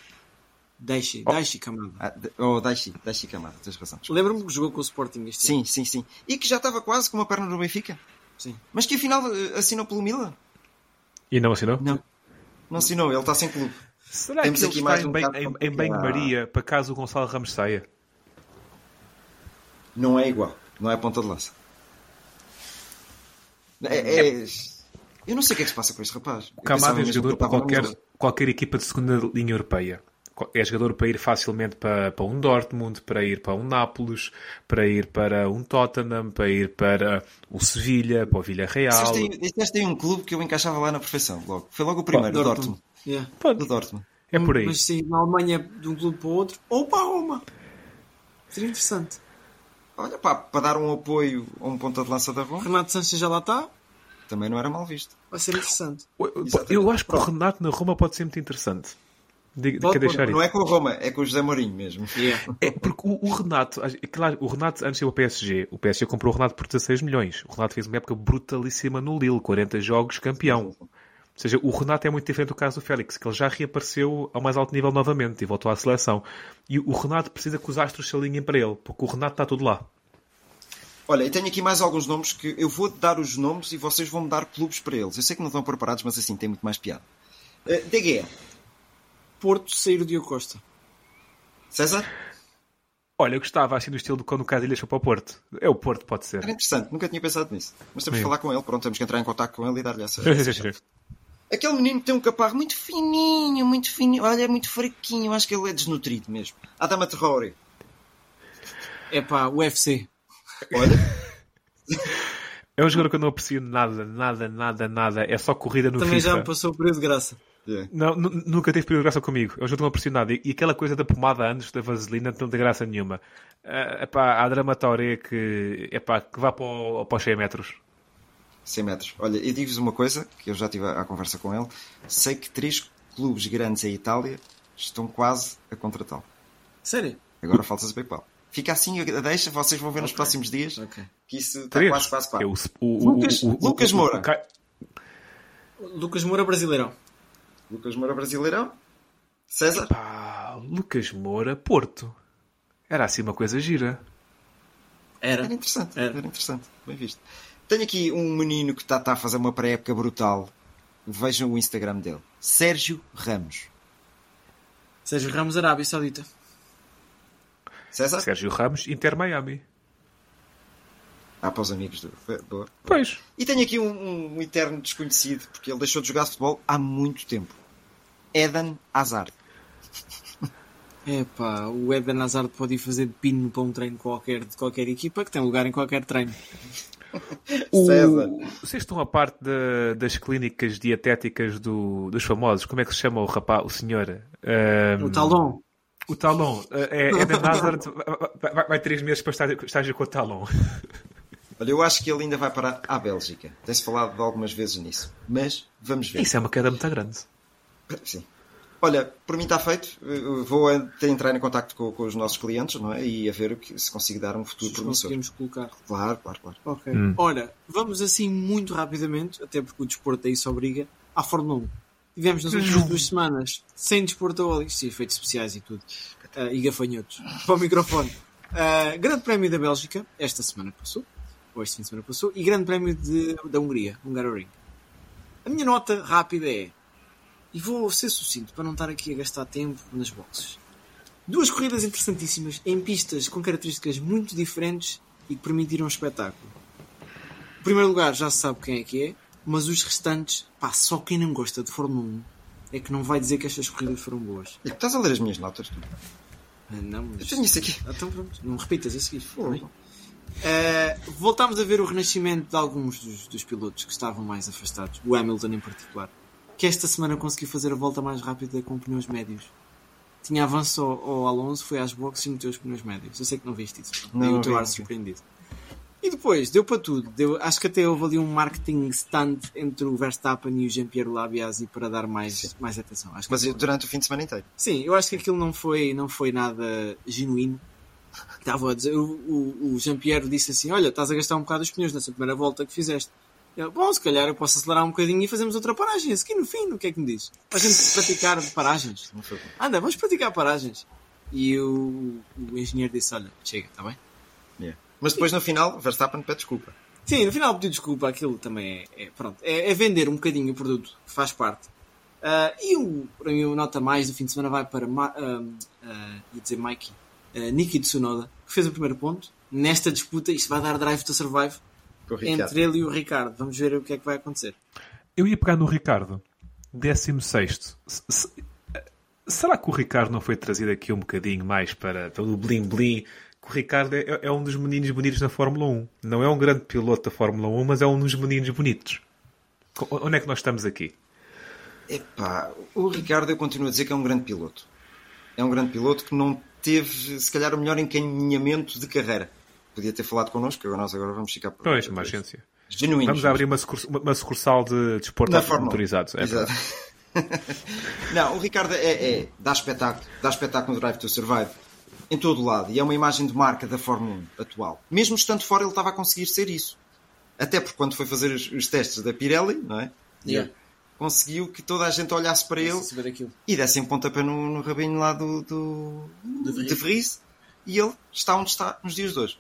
Daishi, Daishi Kamada. Ah, de- oh, Daishi, Daishi Kamada, tens razão. Lembro-me que jogou com o Sporting este ano. Sim, sim, sim. E que já estava quase com uma perna no Benfica. Sim. Mas que afinal eh, assinou pelo Milan. E não assinou? Não. Não assinou, ele está sem clube. Será Temos que ele aqui está mais em, um bem, em, em Banho pegar. Maria para caso o Gonçalo Ramos saia? Não é igual. Não é ponta de lança. É, é- Eu não sei o que é que se passa com este rapaz. O Camada é jogador para qualquer. qualquer equipa de segunda linha europeia. É jogador para ir facilmente para, para um Dortmund, para ir para um Nápoles, para ir para um Tottenham, para ir para o Sevilha, para o Villarreal. Disseste aí um clube que eu encaixava lá na perfeição, logo. Foi logo o primeiro, o Dortmund. Yeah. Do Dortmund. É por aí. Mas sim, na Alemanha de um clube para o outro, ou para a Roma. Seria interessante. Olha, pá, para dar um apoio a um ponta de lança da Roma, Renato Sanches já lá está, também não era mal visto. vai ser interessante. Exatamente. Eu acho que o Renato na Roma pode ser muito interessante. Diga, Pode, quer deixar Não isso? é com a Roma, é com o José Mourinho mesmo. É porque o, o Renato, claro, o Renato antes ao PSG, o PSG comprou o Renato por 16 milhões. O Renato fez uma época brutalíssima no Lille, 40 jogos, campeão. Ou seja, o Renato é muito diferente do caso do Félix, que ele já reapareceu ao mais alto nível novamente e voltou à seleção. E o Renato precisa que os astros se alinhem para ele, porque o Renato está tudo lá. Olha, e tenho aqui mais alguns nomes que eu vou dar os nomes e vocês vão me dar clubes para eles. Eu sei que não estão preparados, mas assim tem muito mais piada. Uh, De Gea. Porto sair o Diogo Costa. César? Olha, eu gostava assim do estilo de quando o Casilhas foi para o Porto. É o Porto, pode ser. Era interessante, nunca tinha pensado nisso. Mas temos Sim. de falar com ele, pronto, temos que entrar em contato com ele e dar-lhe essa. Aquele menino que tem um caparro muito fininho, muito fininho, olha, é muito fraquinho, acho que ele é desnutrido mesmo. Adama Traore. É pá, UFC. Olha, É um jogador que eu não aprecio nada, nada, nada, nada. É só corrida no Também FIFA. já me passou o período de graça. Não, nu- nunca teve período de graça comigo. Eu já não aprecio nada. E, e aquela coisa da pomada antes da vaselina não tem graça nenhuma. É epá, há dramatória que, epá, que vá para, o, para os 100 metros. 100 metros. Olha, eu digo-vos uma coisa, que eu já tive a, a conversa com ele. Sei que três clubes grandes em Itália estão quase a contratá-lo. Sério? Agora falta o PayPal. Fica assim, a deixa, vocês vão ver nos próximos dias Ok. que isso está quase, quase, quase. É o, o, o- Lucas- o- o- Lucas o- o- Moura. Lucas Moura, brasileirão. Lucas Moura Brasileirão. César. Pá, Lucas Moura, Porto. Era assim uma coisa gira. Era. Era interessante, Era. era interessante. Bem visto. Tenho aqui um menino que está tá a fazer uma pré-época brutal. Vejam o Instagram dele. Sérgio Ramos. Sérgio Ramos, Arábia Saudita. César? Sérgio Ramos, Inter Miami. Ah, para os amigos do. Boa. Pois. E tenho aqui um, um eterno desconhecido, porque ele deixou de jogar futebol há muito tempo. Eden Hazard. É pá, o Eden Hazard pode ir fazer pino para um treino qualquer, de qualquer equipa, que tem lugar em qualquer treino. O- César. Vocês estão a parte da- das clínicas dietéticas do- dos famosos. Como é que se chama o rapaz, o senhor? Ahm, O Talon. O Talon. É, é Eden Hazard vai, vai- vai três meses para estágio, estágio com o Talon. Olha, eu acho que ele ainda vai parar à Bélgica. Tem-se falado de algumas vezes nisso. Mas vamos ver. Isso é uma queda muito grande. Sim. Olha, por mim está feito. Eu Vou até entrar em contacto com, com os nossos clientes não é? e a ver o que, se consigo dar um futuro Se promissor. conseguimos colocar. Claro, claro, claro. Ok. Hum. Ora, vamos assim muito rapidamente, até porque o desporto aí se obriga, à Fórmula 1. Tivemos nas últimas duas semanas, sem desporto a óleo, sim, efeitos especiais e tudo. uh, e gafanhotos para o microfone. Uh, grande Prémio da Bélgica, esta semana passou, ou este fim de semana passou, e Grande Prémio de, da Hungria, Hungaroring. A minha nota rápida é, e vou ser sucinto para não estar aqui a gastar tempo nas boxes. Duas corridas interessantíssimas em pistas com características muito diferentes e que permitiram um espetáculo. Em primeiro lugar, já se sabe quem é que é, mas os restantes, pá, só quem não gosta de Fórmula 1 é que não vai dizer que estas corridas foram boas. Estás a ler as minhas notas? Tu? Ah, Não, mas... Eu tenho isso aqui. Ah, Então pronto, não repitas a seguir. bem? Uh, voltámos a ver o renascimento de alguns dos, dos pilotos que estavam mais afastados, o Hamilton em particular, que esta semana conseguiu fazer a volta mais rápida com pneus médios. Tinha avanço ao, Alonso, foi às boxes e meteu os pneus médios. Eu sei que não viste isso. Não, Nem o teu vi, ar surpreendido. E depois, deu para tudo. Deu, acho que até houve ali um marketing stand entre o Verstappen e o Jean-Pierre Labiasi para dar mais, mais atenção. Acho Mas durante o fim de semana inteiro. Sim, eu acho que aquilo não foi, não foi nada genuíno. Estava a dizer, o, o, o Jean-Pierre disse assim: Olha, estás a gastar um bocado os pneus nessa primeira volta que fizeste. Eu, Bom, se calhar eu posso acelerar um bocadinho e fazemos outra paragem. A seguir no fim, o que é que me diz? Para a gente praticar paragens. Anda, vamos praticar paragens. E o, o engenheiro disse: Olha, chega, está bem? Yeah. Mas depois no final, Verstappen pede desculpa. Sim, no final pediu desculpa, aquilo também é, é- pronto, é, é vender um bocadinho o produto, que faz parte. Ah, e o, para mim, o nota mais do fim de semana vai para, Ma, ah, ah, ia dizer Mikey, ah, Niki Tsunoda, que fez o primeiro ponto. Nesta disputa, isto vai dar drive to survive. Entre ele e o Ricardo. Vamos ver o que é que vai acontecer. Eu ia pegar no Ricardo, 16. Se- se- Será que o Ricardo não foi trazido aqui um bocadinho mais para pelo blim blim? Que o Ricardo é, é um dos meninos bonitos na Fórmula 1. Não é um grande piloto da Fórmula 1, mas é um dos meninos bonitos. Onde é que nós estamos aqui? Epá, o Ricardo eu continuo a dizer que é um grande piloto. É um grande piloto que não teve, se calhar, o melhor encaminhamento de carreira. Podia ter falado connosco, agora nós agora vamos ficar por Pois, uma agência. Genuínos. Vamos abrir uma, sucurs- uma- sucursal de desporto 1. motorizados. É Exato. não, o Ricardo é, é- dá espetáculo, dá espetáculo no Drive to Survive em todo o lado e é uma imagem de marca da Fórmula 1 atual. Mesmo estando fora, ele estava a conseguir ser isso. Até porque quando foi fazer os, os testes da Pirelli, não é? Yeah. Conseguiu que toda a gente olhasse para ele e dessem pontapé no, no rabinho lá do, do, De Vries. de Vries e ele está onde está nos dias de hoje.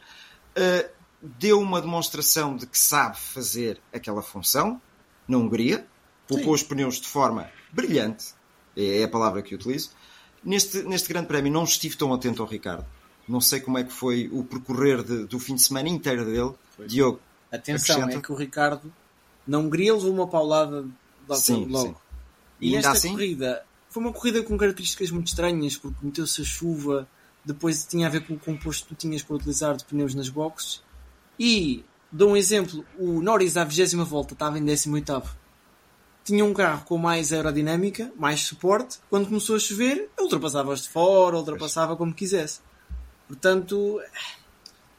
Uh, deu uma demonstração de que sabe fazer aquela função na Hungria, poupou os pneus de forma brilhante, é a palavra que eu utilizo. Neste, neste grande prémio não estive tão atento ao Ricardo. Não sei como é que foi o percorrer de- do fim de semana inteiro dele. Diogo, Atenção, Acrescenta. é que o Ricardo, na Hungria, levou uma paulada logo. Sim, logo. sim. E, E ainda nesta assim? corrida, foi uma corrida com características muito estranhas, porque meteu-se a chuva, depois tinha a ver com o composto que tu tinhas para utilizar de pneus nas boxes. E, dou um exemplo, o Norris à 20 volta estava em 18 tinha um carro com mais aerodinâmica, mais suporte. Quando começou a chover, ultrapassava-os de fora, ultrapassava como quisesse. Portanto,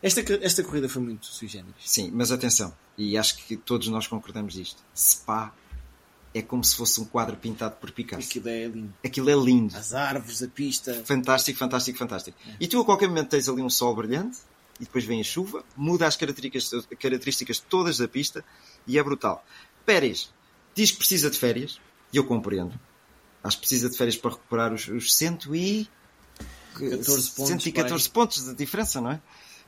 esta, esta corrida foi muito sui generis. Sim, mas atenção, e acho que todos nós concordamos disto. Spa é como se fosse um quadro pintado por Picasso. Aquilo é lindo. Aquilo é lindo. As árvores, a pista. Fantástico, fantástico, fantástico. E tu a qualquer momento tens ali um sol brilhante e depois vem a chuva, muda as características, características todas da pista e é brutal. Pérez diz que precisa de férias e eu compreendo. Acho que precisa de férias para recuperar os, os 100 e... 14 pontos, 114 pontos de diferença, não é?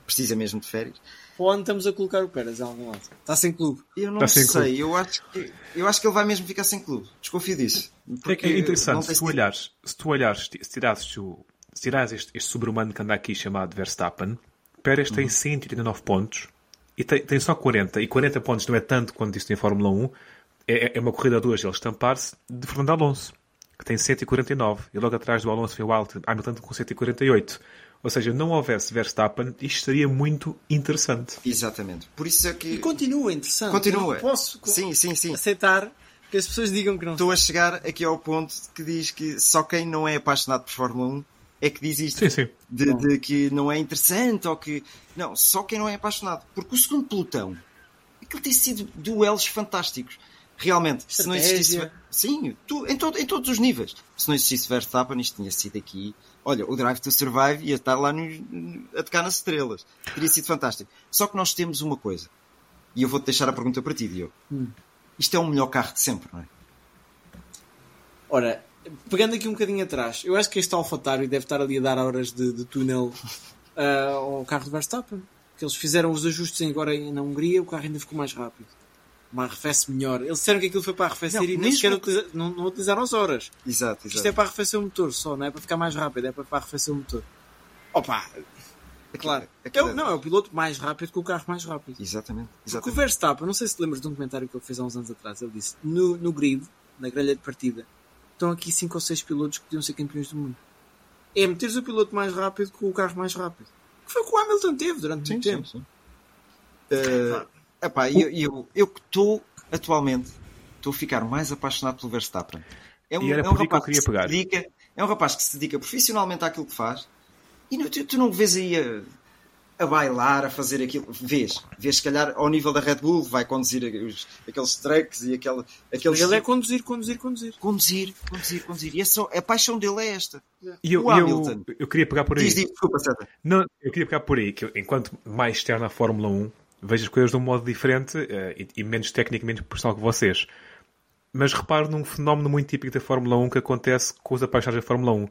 Precisa mesmo de férias. Para onde estamos a colocar o Pérez? A algum lado? Está sem clube. Eu não sei, eu acho, que, eu acho que ele vai mesmo ficar sem clube. Desconfio disso. É, Porque é interessante, se tu olhares, se tu olhares, se tirasses, o, se tirares este, este sobre-humano que anda aqui chamado Verstappen, Pérez Uhum. tem 189 pontos e tem, tem só 40. E 40 pontos não é tanto quanto isto em Fórmula 1. É, é uma corrida a duas ele estampar-se de Fernando Alonso, que tem 149. E logo atrás do Alonso vem o Hamilton com 148. Ou seja, não houvesse Verstappen, isto seria muito interessante. Exatamente. Por isso é que... E continua interessante. Continua. Eu posso Sim, sim, sim. aceitar que as pessoas digam que não. Estou a chegar aqui ao ponto que diz que só quem não é apaixonado por Fórmula 1 é que diz isto. Sim, sim. De, de que não é interessante ou que. Não, só quem não é apaixonado. Porque o segundo pelotão, aquilo tem sido duelos fantásticos. Realmente, se não existisse. Estratégia. Sim, tu- em, todo- em todos os níveis. Se não existisse Verstappen, isto tinha sido aqui. Olha, o Drive to Survive ia estar lá no- a tocar nas estrelas. Teria sido fantástico. Só que nós temos uma coisa. E eu vou-te deixar a pergunta para ti, Diogo. Isto é o melhor carro de sempre, não é? Ora, pegando aqui um bocadinho atrás, eu acho que este AlphaTauri deve estar ali a dar horas de, de túnel uh, ao carro de Verstappen. Que eles fizeram os ajustes agora na Hungria, o carro ainda ficou mais rápido. Mas arrefece melhor. Eles disseram que aquilo foi para arrefecer Não, e nem sequer que- utiliza- não, não utilizaram as horas. Exato, Isto é exato. para arrefecer o motor só, não é para ficar mais rápido, é para, para arrefecer o motor. Opa, claro. Aquilo- É o- não, é o piloto mais rápido que o carro mais rápido. Exatamente. Porque o exatamente. Verstappen, não sei se te lembras de um comentário que ele fez há uns anos atrás, ele disse, no, no grid, na grelha de partida, estão aqui 5 ou 6 pilotos que podiam ser campeões do mundo. É meteres o piloto mais rápido com o carro mais rápido. Que foi o que o Hamilton teve durante Sim, muito sim, tempo. sim. Eh, epá, eu eu eu que estou atualmente estou a ficar mais apaixonado pelo Verstappen. É E era por aí que queria se dedica, é um rapaz que se dedica profissionalmente àquilo que faz e não- tu, tu não o vês aí a, a bailar, a fazer aquilo. Vês, vês se calhar ao nível da Red Bull, vai conduzir os- aqueles trucks e aquele, aqueles. Ele é conduzir, conduzir, conduzir. conduzir, conduzir, conduzir. E essa, a paixão dele é esta. E eu, eu, eu queria pegar por aí. Diz, diz, desculpa, César. Não, eu queria pegar por aí, que eu, enquanto mais externo à Fórmula 1, vejo as coisas de um modo diferente eh, e, e menos técnico, menos personal que vocês. Mas reparo num fenómeno muito típico da Fórmula 1 que acontece com os apaixonados da Fórmula 1,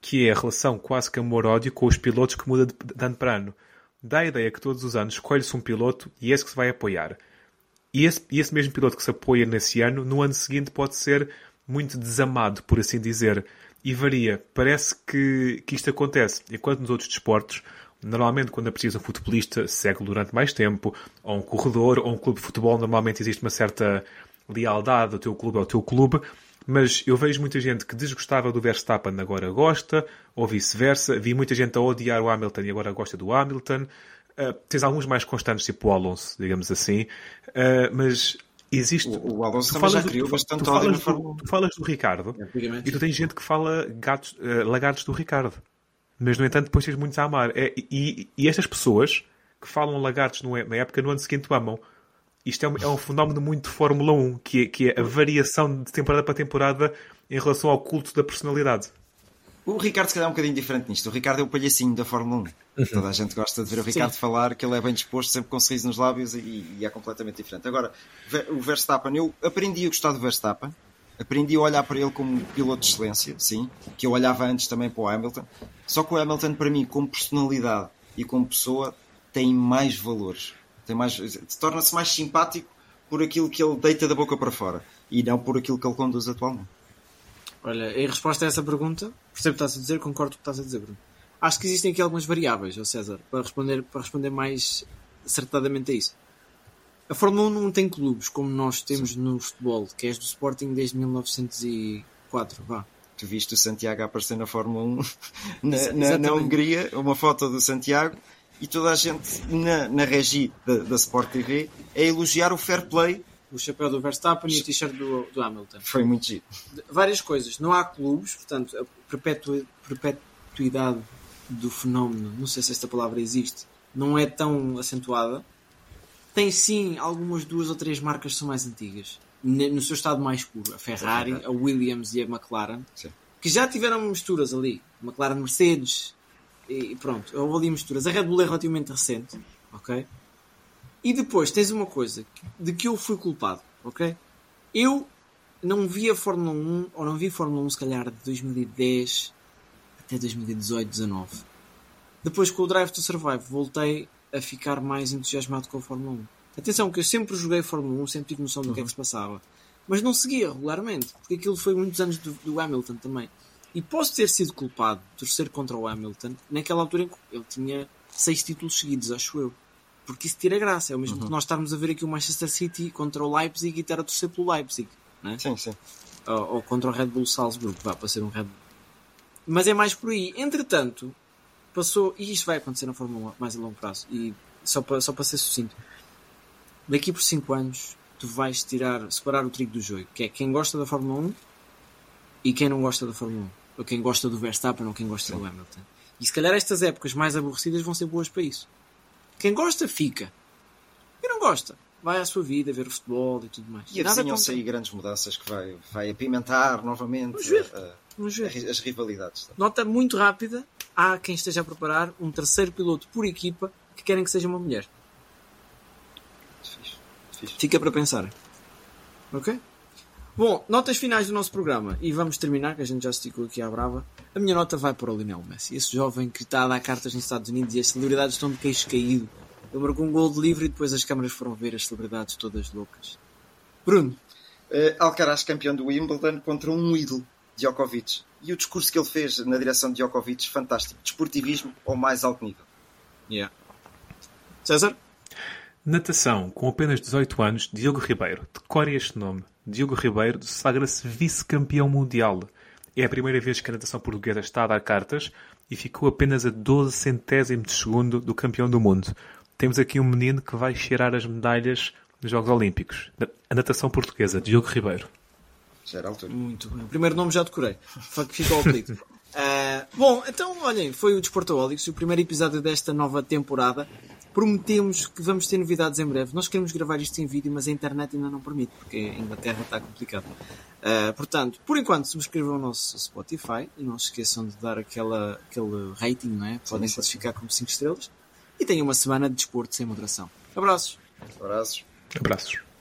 que é a relação quase que amor-ódio com os pilotos que muda de, de ano para ano. Dá a ideia que todos os anos escolhe-se um piloto e é esse que se vai apoiar. E esse, esse mesmo piloto que se apoia nesse ano, no ano seguinte pode ser muito desamado, por assim dizer. E varia. Parece que, que isto acontece. Enquanto nos outros desportos, normalmente quando é preciso um futebolista, segue durante mais tempo, ou um corredor, ou um clube de futebol, normalmente existe uma certa lealdade ao teu clube ao teu clube. Mas eu vejo muita gente que desgostava do Verstappen agora gosta, ou vice-versa. Vi muita gente a odiar o Hamilton e agora gosta do Hamilton. Uh, tens alguns mais constantes, tipo o Alonso, digamos assim. Uh, mas existe. O, o Alonso tu também já do- criou tu- bastante tu falas do- Fórmula 1. Tu falas do Ricardo Antigamente. e tu tens gente que fala gatos, eh, lagartos do Ricardo. Mas, no entanto, depois tens muitos a amar. É, e, e estas pessoas que falam lagartos no- na época, no ano seguinte o amam. Isto é um, é um fenómeno muito de Fórmula 1, que é, que é a variação de temporada para temporada em relação ao culto da personalidade. O Ricardo, se calhar, é um bocadinho diferente nisto. O Ricardo é o palhacinho da Fórmula 1. Toda a gente gosta de ver o Ricardo falar, que ele é bem disposto, sempre com um sorriso nos lábios e, e é completamente diferente. Agora, Ver- o Verstappen, eu aprendi a gostar do Verstappen, aprendi a olhar para ele como piloto de excelência, sim, que eu olhava antes também para o Hamilton. Só que o Hamilton, para mim, como personalidade e como pessoa, tem mais valores. Tem mais, torna-se mais simpático por aquilo que ele deita da boca para fora e não por aquilo que ele conduz atualmente. Olha, em resposta a essa pergunta, percebo o que estás a dizer, concordo com o que estás a dizer, Bruno. Acho que existem aqui algumas variáveis, ó César, para responder, para responder mais acertadamente a isso. A Fórmula 1 não tem clubes como nós temos no futebol, que és do Sporting desde 1904, vá. Tu viste o Santiago aparecer na Fórmula 1 na, na, na. Hungria, uma foto do Santiago, e toda a gente na, na regi da, da Sport TV a elogiar o fair play. O chapéu do Verstappen e o t-shirt do, do Hamilton. Foi muito giro. Várias coisas. Não há clubes, portanto, a perpetua- perpetuidade do fenómeno, não sei se esta palavra existe, não é tão acentuada. Tem sim algumas duas ou três marcas que são mais antigas, no seu estado mais puro. A Ferrari, a Williams e a McLaren, Sim. que já tiveram misturas ali. McLaren Mercedes e pronto, houve ali misturas. A Red Bull é relativamente recente, ok? E depois tens uma coisa de que eu fui culpado, ok? Eu não vi a Fórmula 1, ou não vi Fórmula 1 se calhar de 2010 até 2018, 19. Depois com o Drive to Survive voltei a ficar mais entusiasmado com a Fórmula 1. Atenção que eu sempre joguei Fórmula 1, sempre tive noção do que é que se passava. Mas não seguia regularmente, porque aquilo foi muitos anos do, do Hamilton também. E posso ter sido culpado de torcer contra o Hamilton naquela altura em que ele tinha seis títulos seguidos, acho eu. Porque isso tira graça. É o mesmo que nós estarmos a ver aqui o Manchester City contra o Leipzig e estar a torcer pelo Leipzig. Não é? Sim, sim. ou, ou contra o Red Bull Salzburgo, vá para ser um Red Bull. Mas é mais por aí. Entretanto, passou, e isto vai acontecer na Fórmula 1 mais a longo prazo, e só para, só para ser sucinto, daqui por 5 anos tu vais tirar, separar o trigo do joio, que é quem gosta da Fórmula 1 e quem não gosta da Fórmula 1, ou quem gosta do Verstappen ou quem gosta do Hamilton. E se calhar estas épocas mais aborrecidas vão ser boas para isso. Quem gosta, fica. Quem não gosta, vai à sua vida, ver o futebol e tudo mais. E avizinham-se aí grandes mudanças que vai, vai apimentar novamente a- a- as rivalidades. Nota muito rápida: há quem esteja a preparar um terceiro piloto por equipa que querem que seja uma mulher. Fica para pensar. Ok? Bom, notas finais do nosso programa. E vamos terminar, que a gente já esticou aqui à brava. A minha nota vai para o Lionel Messi. Esse jovem que está a dar cartas nos Estados Unidos e as celebridades estão de queixo caído. Ele marcou um gol de livre e depois as câmaras foram ver as celebridades todas loucas. Bruno. Uh, Alcaraz campeão do Wimbledon contra um ídolo, Djokovic. E o discurso que ele fez na direção de Djokovic, fantástico. Desportivismo ao mais alto nível. Yeah. César? Natação, com apenas 18 anos, Diogo Ribeiro. Decore este nome. Diogo Ribeiro sagra-se vice-campeão mundial. É a primeira vez que a natação portuguesa está a dar cartas e ficou apenas a 12 centésimos de segundo do campeão do mundo. Temos aqui um menino que vai cheirar as medalhas nos Jogos Olímpicos. A natação portuguesa, Diogo Ribeiro. Já era altura. Muito bem. O primeiro nome já decorei. Ficou ao apelido. Uh, bom, então, olhem, foi o Desportaólicos, o primeiro episódio desta nova temporada. Prometemos que vamos ter novidades em breve. Nós queremos gravar isto em vídeo, mas a internet ainda não permite, porque a Inglaterra está complicado. Uh, portanto, por enquanto, subscrevam o nosso Spotify e não se esqueçam de dar aquela, aquele rating, não é? Podem sim, classificar como 5 estrelas. E tenham uma semana de desporto sem moderação. Abraços. Abraços. Abraços.